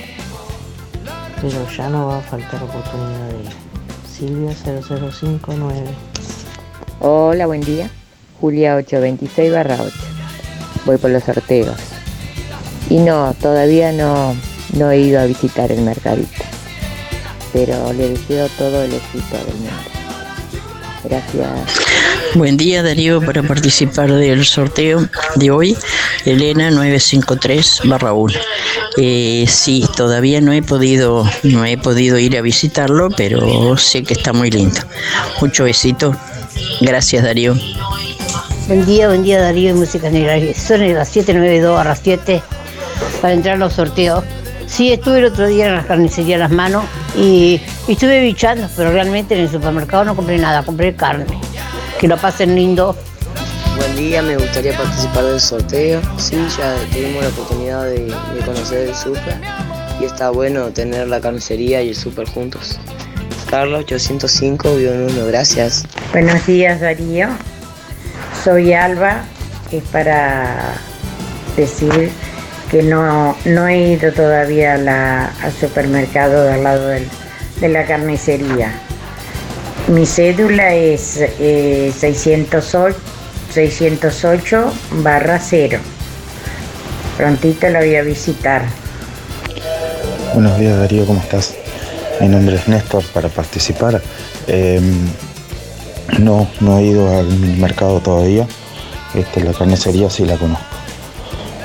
pero ya no va a faltar oportunidad de ir. Silvia 0059. Hola, buen día. Julia 826 barra 8. Voy por los sorteos. Y no, todavía no, no he ido a visitar el mercadito. Pero le deseo todo el éxito del mundo. Gracias. Buen día Darío para participar del sorteo de hoy, Elena 953 barra 1. Eh, sí, todavía no he podido, no he podido ir a visitarlo, pero sé que está muy lindo. Mucho besito. Gracias Darío. Buen día, buen día Darío de Música Negra. Son las 792 a las 7 para entrar a los sorteos. Sí, estuve el otro día en la carnicería Las Manos y, y estuve bichando, pero realmente en el supermercado no compré nada, compré carne. Que lo pasen lindo. Buen día, me gustaría participar del sorteo. Sí, ya tuvimos la oportunidad de, de conocer el super y está bueno tener la carnicería y el super juntos. Carlos 805-1, gracias. Buenos días Darío, soy Alba, es para decir que no, no he ido todavía a la- al supermercado de al lado del- de la carnicería. Mi cédula es eh, 608, 608 barra 0. Prontito la voy a visitar. Buenos días Darío, ¿cómo estás? Mi nombre es Néstor para participar. Eh, no, no he ido al mercado todavía. Este, la carnicería sí la conozco.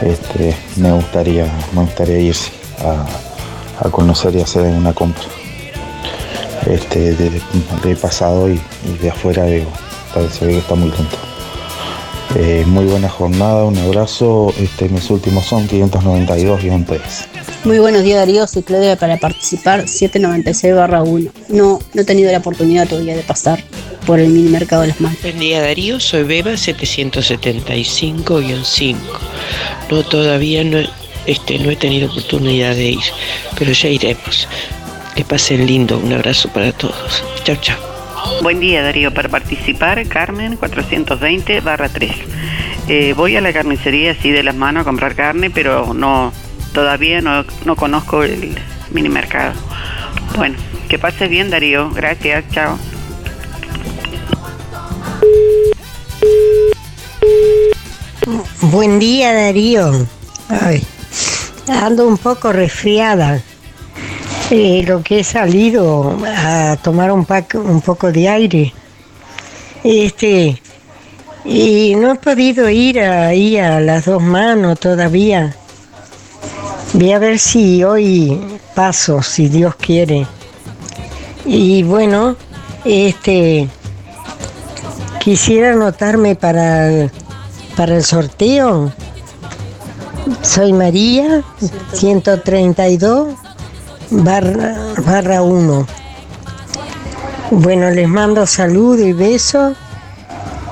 Este, me gustaría, me gustaría ir a, a conocer y hacer una compra. Este, de, de pasado y, y de afuera veo, parece que está muy lento. Eh, muy buena jornada, un abrazo. Este, mis últimos son 592-3. Muy buenos días Darío, soy Claudia para participar 796 barra 1. No, no he tenido la oportunidad todavía de pasar por el mini mercado de las manos. Buen día Darío, soy Beba 775-5. No, todavía no, este, no he tenido oportunidad de ir, pero ya iremos. Que pasen lindo, un abrazo para todos. Chao, chao. Buen día Darío, para participar Carmen 420 barra 3. Eh, voy a la carnicería así de las manos a comprar carne, pero no todavía no, no conozco el mini mercado. Bueno, que pases bien Darío, gracias, chao. Buen día Darío. Ay, ando un poco resfriada. Eh, lo que he salido a tomar un, un poco de aire. Este, y no he podido ir ahí a las dos manos todavía. Voy a ver si hoy paso, si Dios quiere. Y bueno, este, quisiera anotarme para para el sorteo. Soy María, 132 barra, barra 1. Bueno, les mando saludos y besos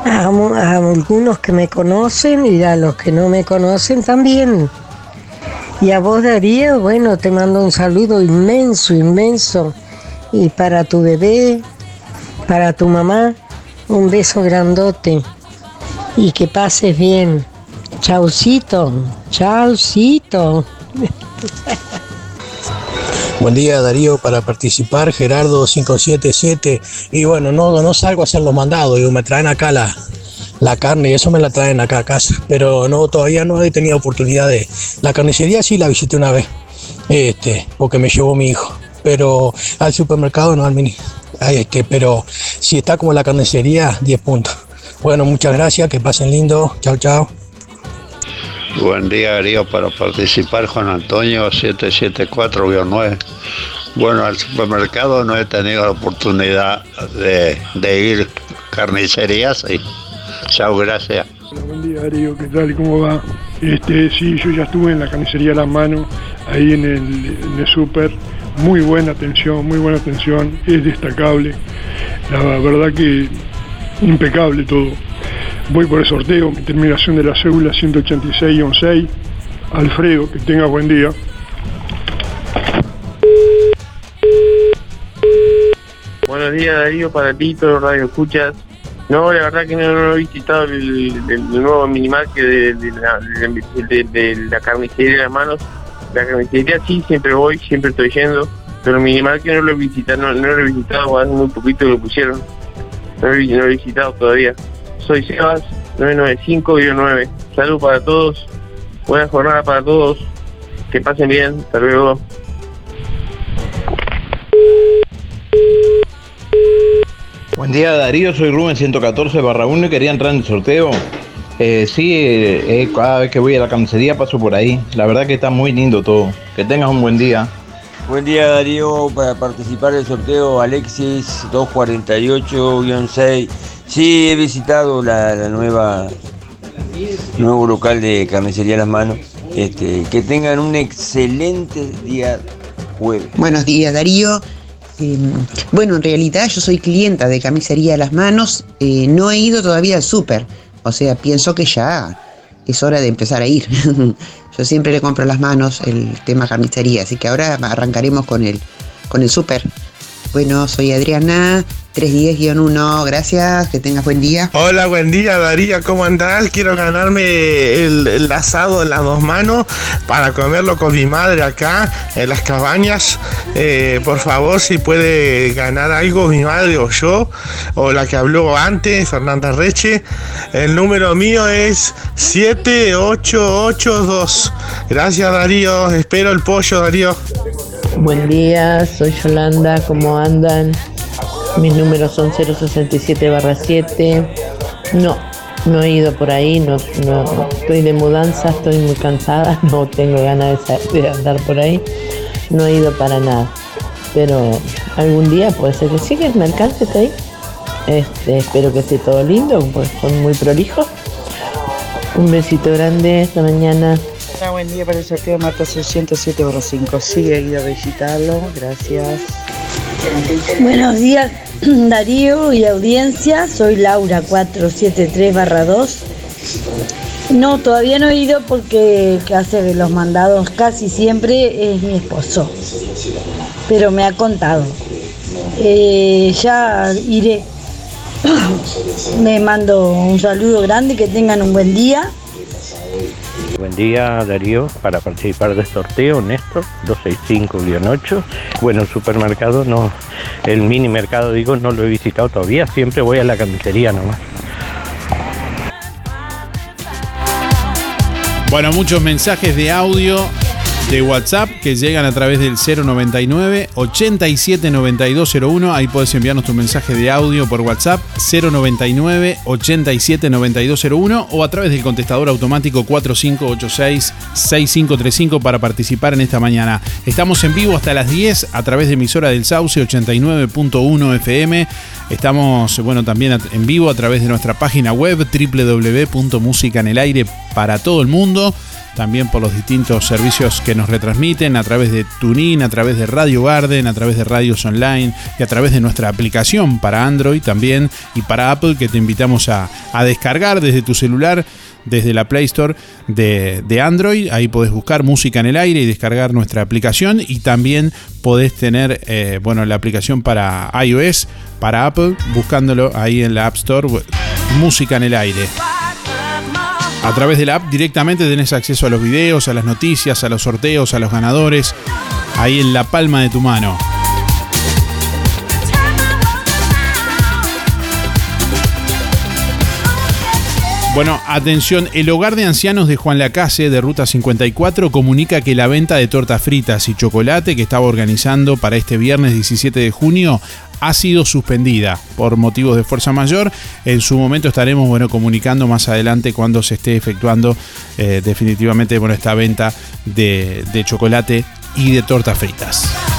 a, a algunos que me conocen y a los que no me conocen también. Y a vos, Darío, bueno, te mando un saludo inmenso, inmenso. Y para tu bebé, para tu mamá, un beso grandote. Y que pases bien. Chaucito, chaucito. Buen día Darío, para participar Gerardo 577 y bueno, no, no salgo a hacer los mandados, digo, me traen acá la, la carne y eso me la traen acá a casa, pero no, todavía no he tenido oportunidad de... La carnicería sí la visité una vez, este, porque me llevó mi hijo, pero al supermercado no al mini. Este, pero si está como la carnicería, 10 puntos. Bueno, muchas gracias, que pasen lindo, chao, chao. Buen día, Darío, para participar Juan Antonio 774-9. Bueno, al supermercado no he tenido la oportunidad de, de ir carnicerías y chao, gracias. Buen día Darío, ¿qué tal? ¿Cómo va? Este, sí, yo ya estuve en la carnicería La Mano, ahí en el, en el súper. Muy buena atención, muy buena atención, es destacable. La verdad que impecable todo. Voy por el sorteo, mi terminación de la cédula 186-6. Alfredo, que tenga buen día. Buenos días Darío, para ti, todo Radio Escuchas. No, la verdad que no, no he visitado el, el- nuevo minimarket de, de la, de- la carnicería de las manos. La carnicería sí, siempre voy, siempre estoy yendo. Pero el minimarket no lo he visitado, no, lo he visitado, hace muy poquito que lo pusieron. No lo he visitado todavía. Soy Sebas, 995-9. Salud para todos, buena jornada para todos. Que pasen bien, hasta luego. Buen día Darío, soy Rubén 114 barra 1 y quería entrar en el sorteo. Eh, sí, eh, eh, cada vez que voy a la carnicería paso por ahí. La verdad que está muy lindo todo. Que tengas un buen día. Buen día Darío, para participar del sorteo Alexis 248-6. Sí, he visitado la, la nueva nuevo local de carnicería Las Manos. Este, que tengan un excelente día jueves. Buenos días, Darío. Eh, bueno, en realidad yo soy clienta de Camisería de las Manos. eh, no he ido todavía al súper. O sea, pienso que ya es hora de empezar a ir. yo siempre le compro las manos el tema carnicería, así que ahora arrancaremos con el, con el súper. Bueno, soy Adriana, 310-1. Gracias, que tengas buen día. Hola, buen día Darío, ¿cómo andás? Quiero ganarme el, el asado en las dos manos para comerlo con mi madre acá en las cabañas. Eh, por favor, si puede ganar algo mi madre o yo, o la que habló antes, Fernanda Reche. El número mío es 7882. Gracias Darío, espero el pollo Darío. Buen día, soy Yolanda, ¿cómo andan? Mis números son 067 barra 7. No, no he ido por ahí, no, no, estoy de mudanza, estoy muy cansada, no tengo ganas de, de andar por ahí. No he ido para nada. Pero algún día puede ser que sí, que me alcance hasta ahí. Este, espero que esté todo lindo, pues son muy prolijos. Un besito grande, esta mañana. Buen día para el sorteo Marta 607 barra 5. Sí, he ido a visitarlo, gracias. Buenos días, Darío y audiencia. Soy Laura 473 barra 2. No, todavía no he ido porque que hace los mandados casi siempre es mi esposo. Pero me ha contado. Eh, ya iré. Me mando un saludo grande, que tengan un buen día. Buen día Darío, para participar del sorteo, Néstor, 265-8. Bueno, el supermercado no, el mini mercado digo, no lo he visitado todavía, siempre voy a la carnicería nomás. Bueno, muchos mensajes de audio de WhatsApp que llegan a través del 099 879201. Ahí puedes enviarnos tu mensaje de audio por WhatsApp 099 879201 o a través del contestador automático 4586 6535 para participar en esta mañana. Estamos en vivo hasta las 10 a través de emisora del Sauce 89.1 FM. Estamos, bueno, también en vivo a través de nuestra página web www.musicanelaire para todo el mundo también por los distintos servicios que nos retransmiten a través de TuneIn, a través de Radio Garden, a través de radios online y a través de nuestra aplicación para Android también y para Apple que te invitamos a, a descargar desde tu celular. Desde la Play Store de, de Android, ahí podés buscar música en el aire y descargar nuestra aplicación. Y también podés tener eh, bueno, la aplicación para iOS, para Apple, buscándolo ahí en la App Store, música en el aire. A través de la app directamente tenés acceso a los videos, a las noticias, a los sorteos, a los ganadores, ahí en la palma de tu mano. Bueno, atención, el hogar de ancianos de Juan Lacase de Ruta 54 comunica que la venta de tortas fritas y chocolate que estaba organizando para este viernes 17 de junio ha sido suspendida por motivos de fuerza mayor. En su momento estaremos bueno, comunicando más adelante cuando se esté efectuando eh, definitivamente esta venta de chocolate y de tortas fritas.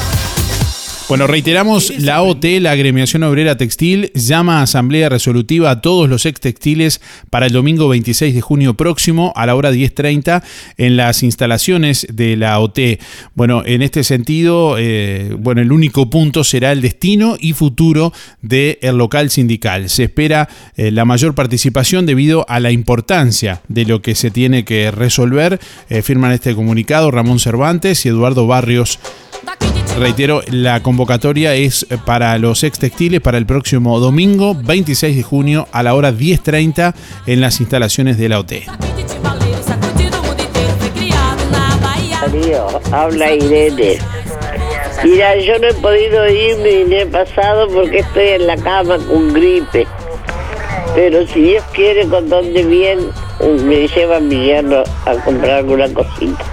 Bueno, reiteramos, la OT, la Agremiación Obrera Textil, llama a asamblea resolutiva a todos los ex textiles para el domingo 26 de junio próximo a la hora 10.30 en las instalaciones de la OT. Bueno, en este sentido, eh, bueno, el único punto será el destino y futuro del local sindical. Se espera eh, la mayor participación debido a la importancia de lo que se tiene que resolver. Eh, firman este comunicado Ramón Cervantes y Eduardo Barrios Reitero, la convocatoria es para los ex textiles para el próximo domingo 26 de junio a la hora 10.30 en las instalaciones de la OT. Habla Irene. Mira, yo no he podido irme ni he pasado porque estoy en la cama con gripe. Pero si Dios quiere, con donde bien, me lleva mi yerno a comprar alguna cosita.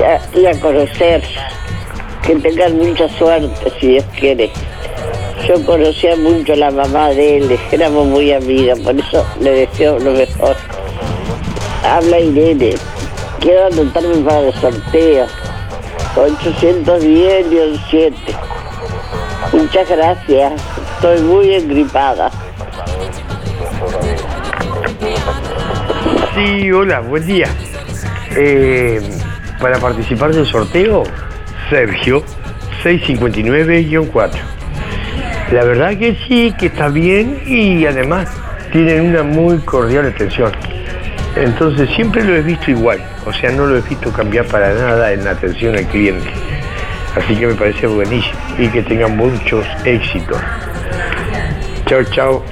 Y a, y a conocer. Que tengan mucha suerte, si Dios quiere. Yo conocía mucho a la mamá de él, éramos muy amigas, por eso le deseo lo mejor. Habla Irene. Quiero anotarme para el sorteo. 810 7. Muchas gracias. Estoy muy engripada. Sí, hola, buen día. Eh, para participar del sorteo, Sergio, 659-4. La verdad que sí, que está bien y además tienen una muy cordial atención. Entonces siempre lo he visto igual, o sea, no lo he visto cambiar para nada en la atención al cliente. Así que me parece buenísimo y que tengan muchos éxitos. Chao, chao.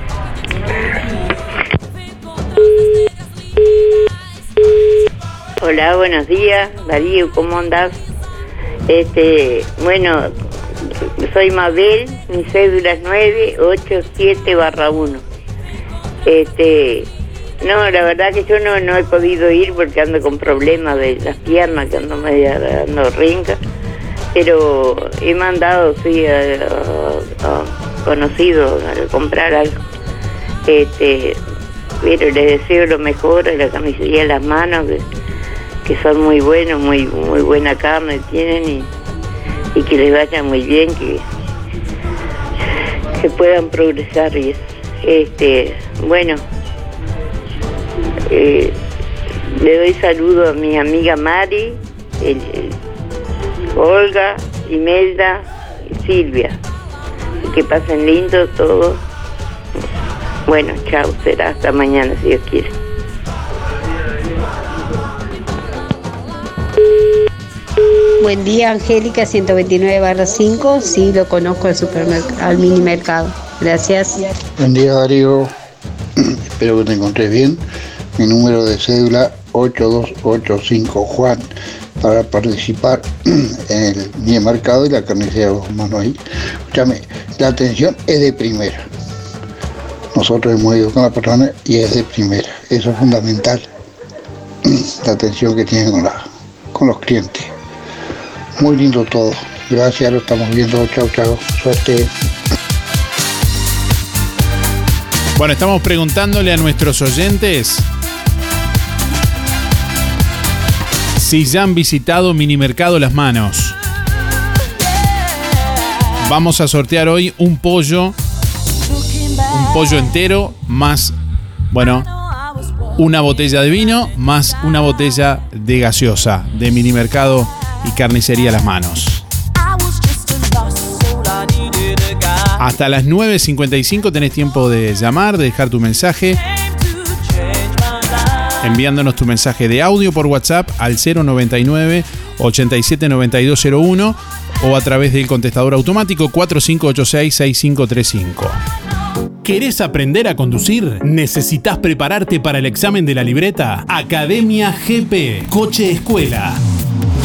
Hola, buenos días, Darío, ¿cómo andás? Este, bueno, soy Mabel, mi cédula es 987 barra 1. Este, no, la verdad que yo no, no he podido ir porque ando con problemas de las piernas, que ando media dando rinca. Pero he mandado, sí, a, a- conocidos a comprar algo. Este, pero les deseo lo mejor a la camisería de las manos, que son muy buenos, muy, muy buena carne tienen y, que les vaya muy bien, que, que puedan progresar y. Este, bueno, eh, le doy saludo a mi amiga Mari, Olga, Imelda y Silvia. Que pasen lindo todos. Bueno, chao, será hasta mañana si Dios quiere. Buen día, Angélica, 129 barra 5. Sí, lo conozco al supermercado, al mini mercado. Gracias. Buen día Darío, espero que te encontres bien. Mi número de cédula 8285 Juan para participar en el mini mercado y la carnicería de los. Escúchame, la atención es de primera. Nosotros hemos ido con la persona y es de primera. Eso es fundamental. La atención que tienen con los clientes. Muy lindo todo. Gracias, lo estamos viendo. Chao, chao. Suerte. Bueno, estamos preguntándole a nuestros oyentes si ya han visitado Minimercado Las Manos. Vamos a sortear hoy un pollo, un pollo entero más, bueno, una botella de vino más una botella de gaseosa de Minimercado y Carnicería Las Manos. Hasta las 9.55 tenés tiempo de llamar, de dejar tu mensaje. Enviándonos tu mensaje de audio por WhatsApp al 099 879201 o a través del contestador automático 4586 6535. ¿Querés aprender a conducir? ¿Necesitas prepararte para el examen de la libreta? Academia GP, Coche Escuela.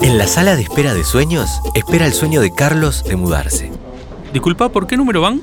En la sala de espera de sueños, espera el sueño de Carlos de mudarse. Disculpa, ¿por qué número van?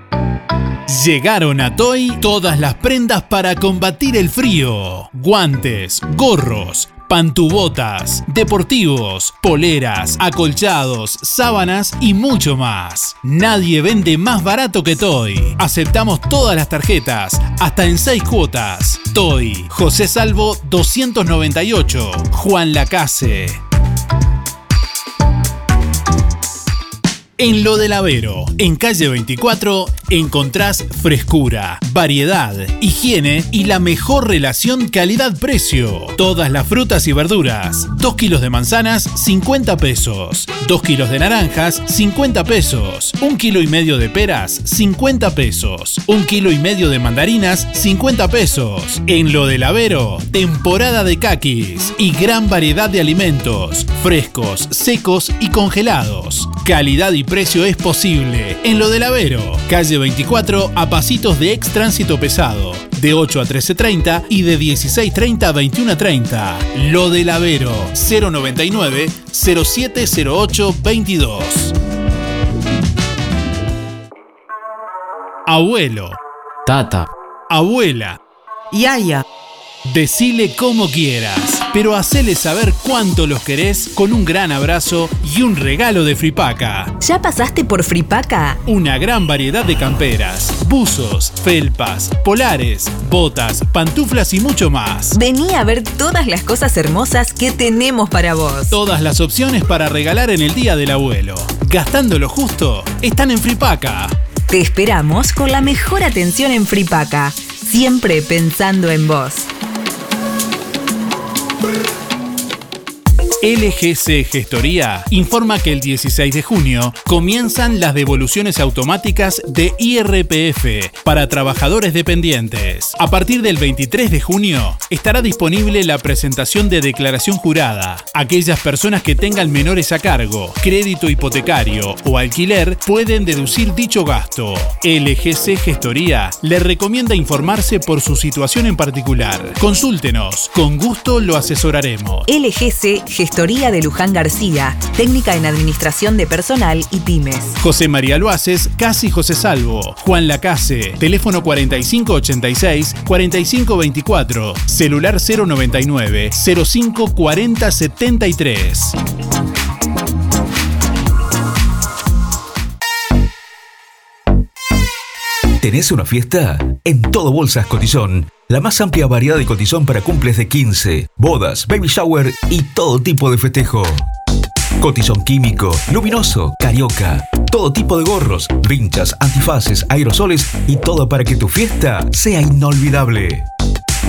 Llegaron a Toy todas las prendas para combatir el frío. Guantes, gorros, pantubotas, deportivos, poleras, acolchados, sábanas y mucho más. Nadie vende más barato que Toy. Aceptamos todas las tarjetas, hasta en 6 cuotas. Toy, José Salvo 298, Juan Lacase. En Lo del Avero, en calle 24, encontrás frescura, variedad, higiene y la mejor relación calidad-precio. Todas las frutas y verduras. 2 kilos de manzanas, 50 pesos. 2 kilos de naranjas, 50 pesos. 1 kilo y medio de peras, 50 pesos. 1 kilo y medio de mandarinas, 50 pesos. En Lo del Avero, temporada de caquis y gran variedad de alimentos, frescos, secos y congelados. Calidad y precio es posible. En Lo del Avero, calle 24 a pasitos de ex tránsito pesado, de 8 a 13.30 y de 16.30 a 21.30. Lo del Avero, 099 0708 22. Abuelo. Tata. Abuela. Yaya. Decile como quieras, pero hacele saber cuánto los querés con un gran abrazo y un regalo de Fripaca. ¿Ya pasaste por Fripaca? Una gran variedad de camperas, buzos, felpas, polares, botas, pantuflas y mucho más. Vení a ver todas las cosas hermosas que tenemos para vos. Todas las opciones para regalar en el Día del Abuelo. Gastando lo justo, están en Fripaca. Te esperamos con la mejor atención en Fripaca, siempre pensando en vos. Bring LGC Gestoría informa que el 16 de junio comienzan las devoluciones automáticas de IRPF para trabajadores dependientes. A partir del 23 de junio estará disponible la presentación de declaración jurada. Aquellas personas que tengan menores a cargo, crédito hipotecario o alquiler pueden deducir dicho gasto. LGC Gestoría le recomienda informarse por su situación en particular. Consúltenos, con gusto lo asesoraremos. LGC Gestoría de Luján García, técnica en administración de personal y pymes. José María Loaces, Casi José Salvo, Juan Lacase, teléfono 4586-4524, celular 099 054073. ¿Tenés una fiesta? En Todo Bolsas Cotizón. La más amplia variedad de cotizón para cumples de 15, bodas, baby shower y todo tipo de festejo. Cotizón químico, luminoso, carioca. Todo tipo de gorros, vinchas, antifaces, aerosoles y todo para que tu fiesta sea inolvidable.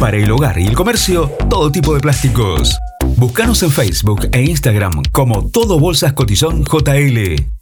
Para el hogar y el comercio, todo tipo de plásticos. Búscanos en Facebook e Instagram como Todo Bolsas Cotizón JL.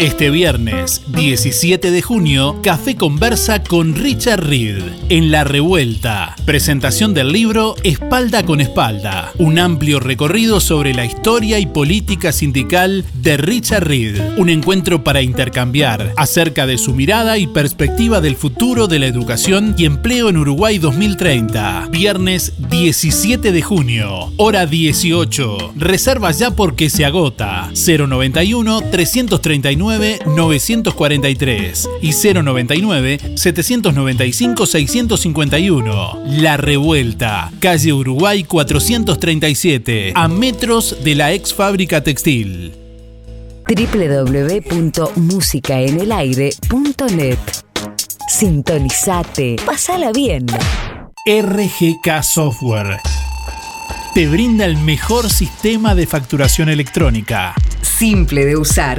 Este viernes 17 de junio, Café Conversa con Richard Reed en La Revuelta. Presentación del libro Espalda con Espalda. Un amplio recorrido sobre la historia y política sindical de Richard Reed. Un encuentro para intercambiar acerca de su mirada y perspectiva del futuro de la educación y empleo en Uruguay 2030. Viernes 17 de junio, hora 18. Reserva ya porque se agota. 091 339 943 y 099 795 651. La Revuelta, calle Uruguay 437, a metros de la ex fábrica textil. www.musicaenelaire.net Sintonizate, pasala bien. RGK Software te brinda el mejor sistema de facturación electrónica. Simple de usar,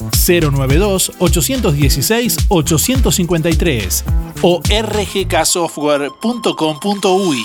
092-816-853 o rgksoftware.com.uy.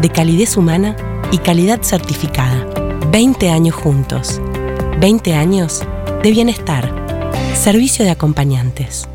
de calidez humana y calidad certificada. 20 años juntos. 20 años de bienestar. Servicio de acompañantes.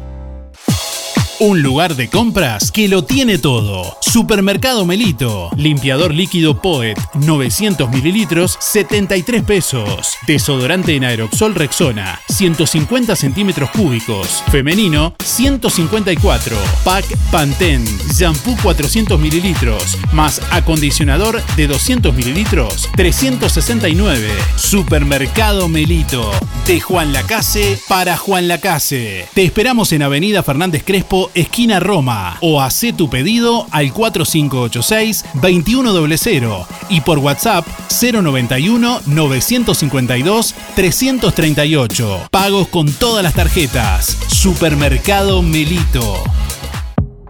Un lugar de compras que lo tiene todo. Supermercado Melito. Limpiador líquido Poet, 900 mililitros, 73 pesos. Desodorante en aerosol Rexona, 150 centímetros cúbicos. Femenino, 154. Pack Pantene. Shampoo 400 mililitros. Más acondicionador de 200 mililitros, 369. Supermercado Melito. De Juan Lacase para Juan Lacase. Te esperamos en Avenida Fernández Crespo, esquina Roma. O haz tu pedido al 4586-2100 y por WhatsApp 091-952-338. Pagos con todas las tarjetas. Supermercado Melito.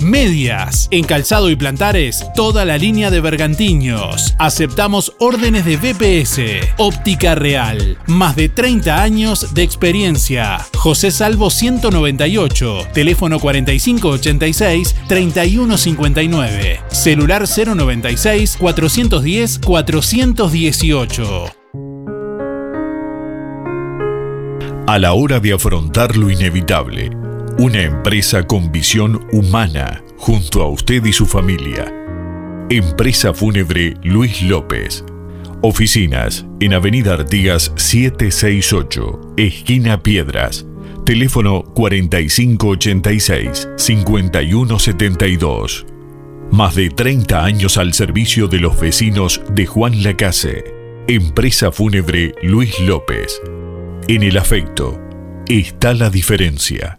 medias. En calzado y plantares, toda la línea de bergantiños. Aceptamos órdenes de BPS. Óptica Real. Más de 30 años de experiencia. José Salvo 198. Teléfono 4586-3159. Celular 096-410-418. A la hora de afrontar lo inevitable, una empresa con visión humana junto a usted y su familia. Empresa Fúnebre Luis López. Oficinas en Avenida Artigas 768, esquina Piedras. Teléfono 4586-5172. Más de 30 años al servicio de los vecinos de Juan Lacase. Empresa Fúnebre Luis López. En el afecto está la diferencia.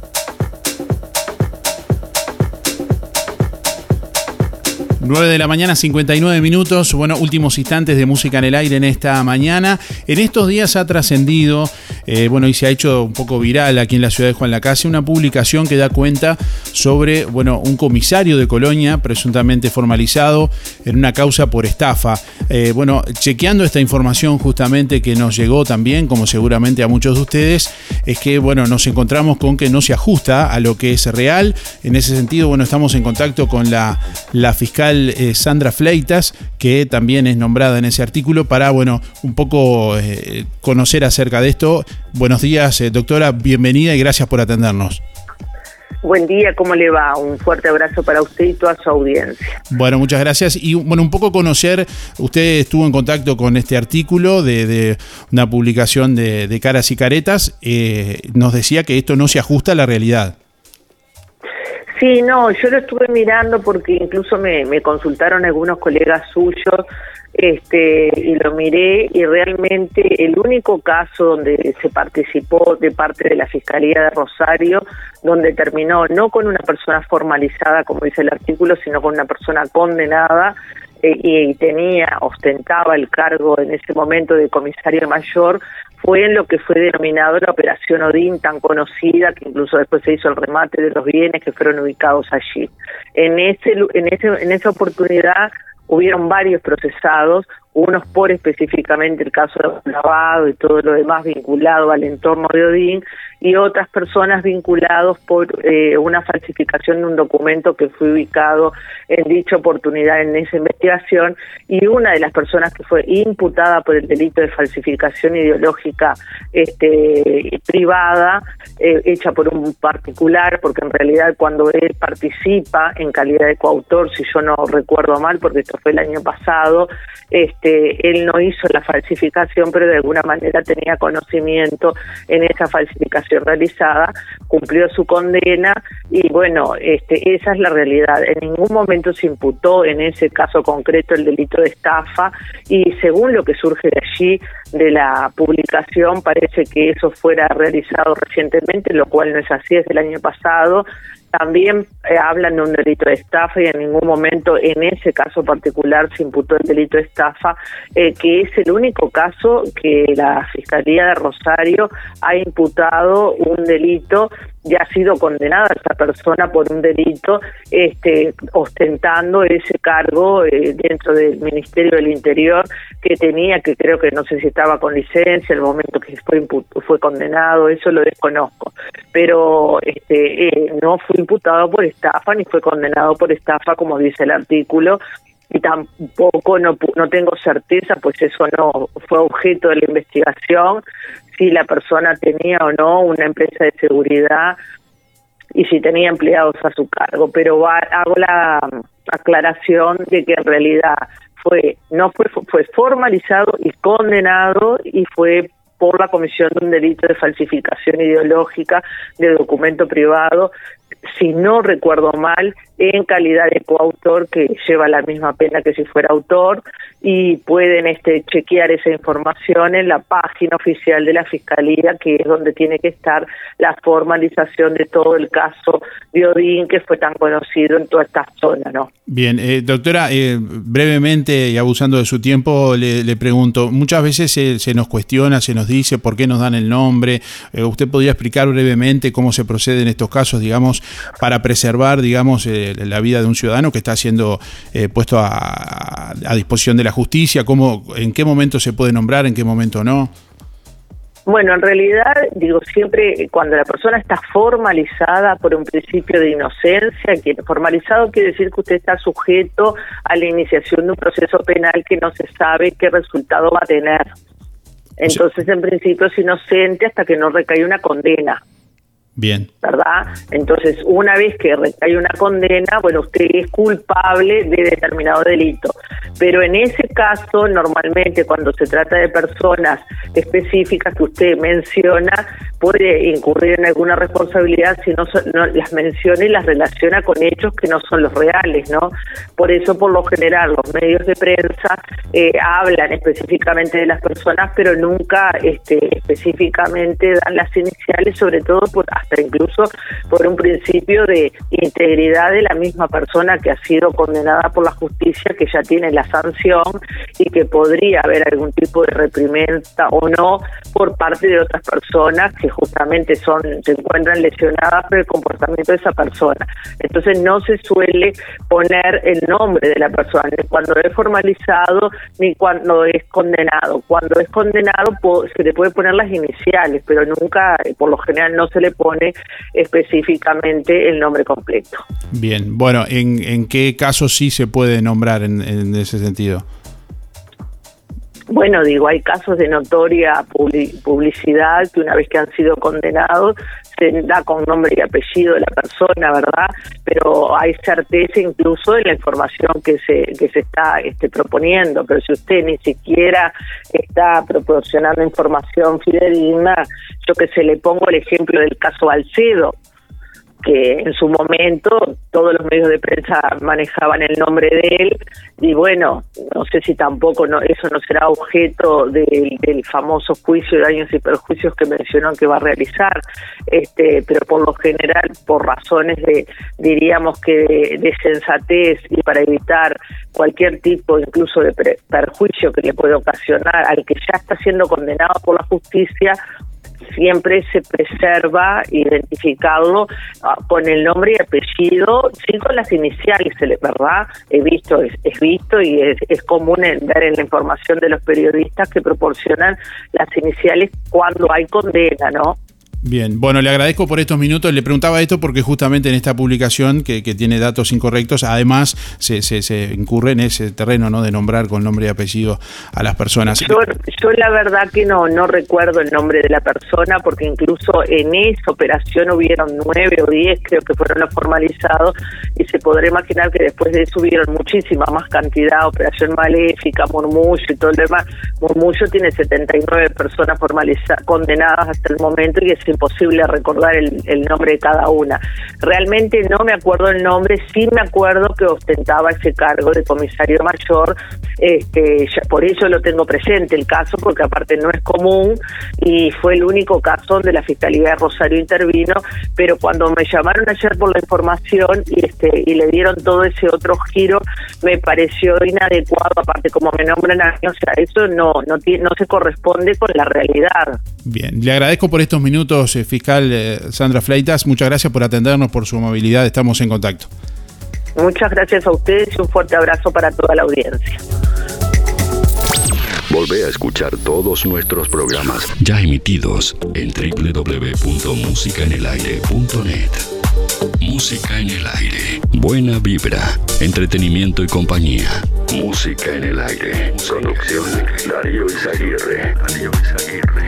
9 de la mañana, 59 minutos. Bueno, últimos instantes de música en el aire en esta mañana. En estos días ha trascendido, eh, bueno, y se ha hecho un poco viral aquí en la ciudad de Juan Lacase, una publicación que da cuenta sobre, bueno, un comisario de Colonia, presuntamente formalizado en una causa por estafa. Eh, bueno, chequeando esta información justamente que nos llegó también, como seguramente a muchos de ustedes, es que, bueno, nos encontramos con que no se ajusta a lo que es real. En ese sentido, bueno, estamos en contacto con la, la fiscal eh, Sandra Fleitas, que también es nombrada en ese artículo, para, bueno, un poco eh, conocer acerca de esto. Buenos días, eh, doctora, bienvenida y gracias por atendernos. Buen día, ¿cómo le va? Un fuerte abrazo para usted y toda su audiencia. Bueno, muchas gracias. Y bueno, un poco conocer, usted estuvo en contacto con este artículo de, de una publicación de, de Caras y Caretas, nos decía que esto no se ajusta a la realidad. Sí, no, yo lo estuve mirando porque incluso me, consultaron algunos colegas suyos este, y lo miré y realmente el único caso donde se participó de parte de la Fiscalía de Rosario, donde terminó no con una persona formalizada, como dice el artículo, sino con una persona condenada, eh, y tenía, ostentaba el cargo en ese momento de comisario mayor, fue en lo que fue denominado la Operación Odín, tan conocida, que incluso después se hizo el remate de los bienes que fueron ubicados allí. En, ese, en, ese, en esa oportunidad hubieron varios procesados, unos por específicamente el caso de lavado y todo lo demás vinculado al entorno de Odín, y otras personas vinculados por eh, una falsificación de un documento que fue ubicado en dicha oportunidad en esa investigación y una de las personas que fue imputada por el delito de falsificación ideológica este, privada eh, hecha por un particular porque en realidad cuando él participa en calidad de coautor si yo no recuerdo mal porque esto fue el año pasado este él no hizo la falsificación pero de alguna manera tenía conocimiento en esa falsificación realizada, cumplió su condena y bueno, este, esa es la realidad. En ningún momento se imputó en ese caso concreto el delito de estafa y según lo que surge de allí, de la publicación, parece que eso fuera realizado recientemente, lo cual no es así, es del año pasado. También eh, hablan de un delito de estafa y en ningún momento en ese caso particular se imputó el delito de estafa, eh, que es el único caso que la Fiscalía de Rosario ha imputado un delito ya ha sido condenada esta persona por un delito este ostentando ese cargo eh, dentro del Ministerio del Interior que tenía que creo que no sé si estaba con licencia el momento que fue fue condenado eso lo desconozco. Pero este eh, no fue imputado por estafa ni fue condenado por estafa como dice el artículo y tampoco no, no tengo certeza, pues eso no fue objeto de la investigación, si la persona tenía o no una empresa de seguridad y si tenía empleados a su cargo, pero hago la aclaración de que en realidad fue no fue fue formalizado y condenado y fue por la comisión de un delito de falsificación ideológica de documento privado si no recuerdo mal, en calidad de coautor que lleva la misma pena que si fuera autor y pueden este, chequear esa información en la página oficial de la Fiscalía, que es donde tiene que estar la formalización de todo el caso de Odín, que fue tan conocido en toda esta zona. ¿no? Bien, eh, doctora, eh, brevemente y abusando de su tiempo, le, pregunto, muchas veces se, nos cuestiona, se nos dice por qué nos dan el nombre, eh, ¿usted podría explicar brevemente cómo se procede en estos casos, digamos, para preservar, digamos, la vida de un ciudadano que está siendo puesto a, a disposición de la justicia? ¿Cómo, ¿En qué momento se puede nombrar, en qué momento no? Bueno, en realidad, digo, siempre cuando la persona está formalizada por un principio de inocencia, que formalizado quiere decir que usted está sujeto a la iniciación de un proceso penal que no se sabe qué resultado va a tener. Entonces, en principio es inocente hasta que no recae una condena. Bien. ¿Verdad? Entonces, una vez que hay una condena, bueno, usted es culpable de determinado delito. Pero en ese caso, normalmente cuando se trata de personas específicas que usted menciona, puede incurrir en alguna responsabilidad si no, no las menciona y las relaciona con hechos que no son los reales, ¿no? Por eso, por lo general, los medios de prensa eh, hablan específicamente de las personas, pero nunca este, específicamente dan las iniciales, sobre todo por hasta incluso por un principio de integridad de la misma persona que ha sido condenada por la justicia, que ya tiene la sanción y que podría haber algún tipo de reprimenda o no por parte de otras personas que justamente son se encuentran lesionadas por el comportamiento de esa persona. Entonces no se suele poner el nombre de la persona ni cuando es formalizado ni cuando es condenado. Cuando es condenado se le puede poner las iniciales, pero nunca, por lo general, no se le pone específicamente el nombre completo. Bien, bueno, ¿en, en qué casos sí se puede nombrar en, en ese sentido? Bueno, digo, hay casos de notoria publicidad que una vez que han sido condenados se da con nombre y apellido de la persona, ¿verdad? Pero hay certeza incluso en la información que se que se está este, proponiendo. Pero si usted ni siquiera está proporcionando información fidedigna, yo que se le pongo el ejemplo del caso Balcedo que en su momento todos los medios de prensa manejaban el nombre de él y bueno, no sé si tampoco no, eso no será objeto del, famoso juicio de daños y perjuicios que mencionó que va a realizar, este, pero por lo general, por razones de, diríamos que de, sensatez y para evitar cualquier tipo incluso de perjuicio que le puede ocasionar al que ya está siendo condenado por la justicia, siempre se preserva identificarlo ah, con el nombre y apellido, sí con las iniciales, ¿verdad? He visto, es, visto y es, es común ver en la información de los periodistas que proporcionan las iniciales cuando hay condena, ¿no? Bien, bueno, le agradezco por estos minutos. Le preguntaba esto porque justamente en esta publicación que, tiene datos incorrectos, además se, se, incurre en ese terreno ¿no? de nombrar con nombre y apellido a las personas. Yo, yo la verdad que no, no recuerdo el nombre de la persona porque incluso en esa operación hubieron nueve o diez, creo que fueron los formalizados, y se podrá imaginar que después de eso hubieron muchísima más cantidad, operación maléfica, murmullo y todo el demás. Murmullo tiene 79 personas formalizadas, condenadas hasta el momento y es imposible recordar el, nombre de cada una. Realmente no me acuerdo el nombre, sí me acuerdo que ostentaba ese cargo de comisario mayor, este, por eso lo tengo presente el caso, porque aparte no es común y fue el único caso donde la Fiscalía de Rosario intervino, pero cuando me llamaron ayer por la información y, este, y le dieron todo ese otro giro, me pareció inadecuado, aparte como me nombran a mí, o sea, eso no, no, no se corresponde con la realidad. Bien, le agradezco por estos minutos, eh, fiscal eh, Sandra Fleitas. Muchas gracias por atendernos, por su amabilidad. Estamos en contacto. Muchas gracias a ustedes y un fuerte abrazo para toda la audiencia. Volvé a escuchar todos nuestros programas ya emitidos en www.musicaenelaire.net. Música en el aire. Buena vibra, entretenimiento y compañía. Música en el aire. Producción Darío Izaguirre. Darío Izaguirre.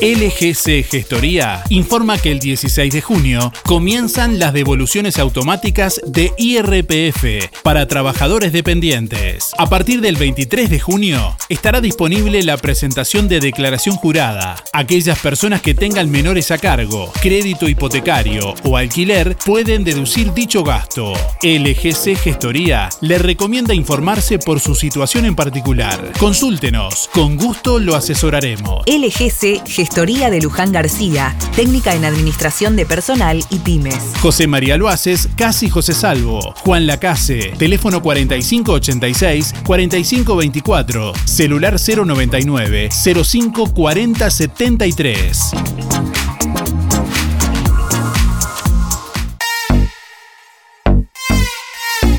LGC Gestoría informa que el 16 de junio comienzan las devoluciones automáticas de IRPF para trabajadores dependientes. A partir del 23 de junio estará disponible la presentación de declaración jurada. Aquellas personas que tengan menores a cargo, crédito hipotecario o alquiler pueden deducir dicho gasto. LGC Gestoría le recomienda informarse por su situación en particular. Consúltenos, con gusto lo asesoraremos. LGC Gestoría Gestoría de Luján García, técnica en administración de personal y pymes. José María Loaces, Casi José Salvo. Juan Lacase, teléfono 4586-4524, celular 099 054073.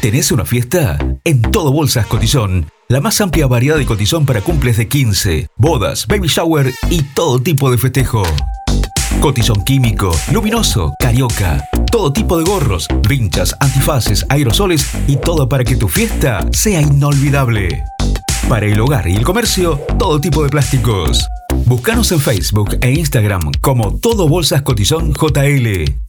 ¿Tenés una fiesta? En todo Bolsas Cotizón la más amplia variedad de cotizón para cumples de 15, bodas, baby shower y todo tipo de festejo. Cotizón químico, luminoso, carioca, todo tipo de gorros, vinchas, antifaces, aerosoles y todo para que tu fiesta sea inolvidable. Para el hogar y el comercio, todo tipo de plásticos. Búscanos en Facebook e Instagram como Todo Bolsas Cotizón JL.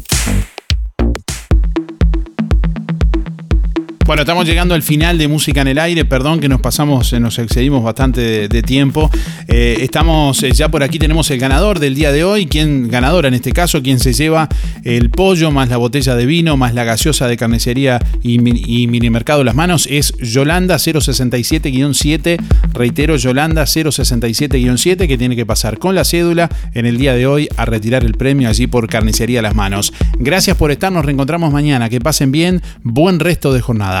Bueno, estamos llegando al final de Música en el Aire. Perdón que nos pasamos, eh, nos excedimos bastante de, tiempo. Eh, estamos eh, ya por aquí, tenemos el ganador del día de hoy. ¿Quién ganadora en este caso? Quien se lleva el pollo más la botella de vino más la gaseosa de carnicería y, y minimercado Las Manos es Yolanda 067-7. Reitero, Yolanda 067-7 que tiene que pasar con la cédula en el día de hoy a retirar el premio allí por carnicería Las Manos. Gracias por estar, nos reencontramos mañana. Que pasen bien, buen resto de jornada.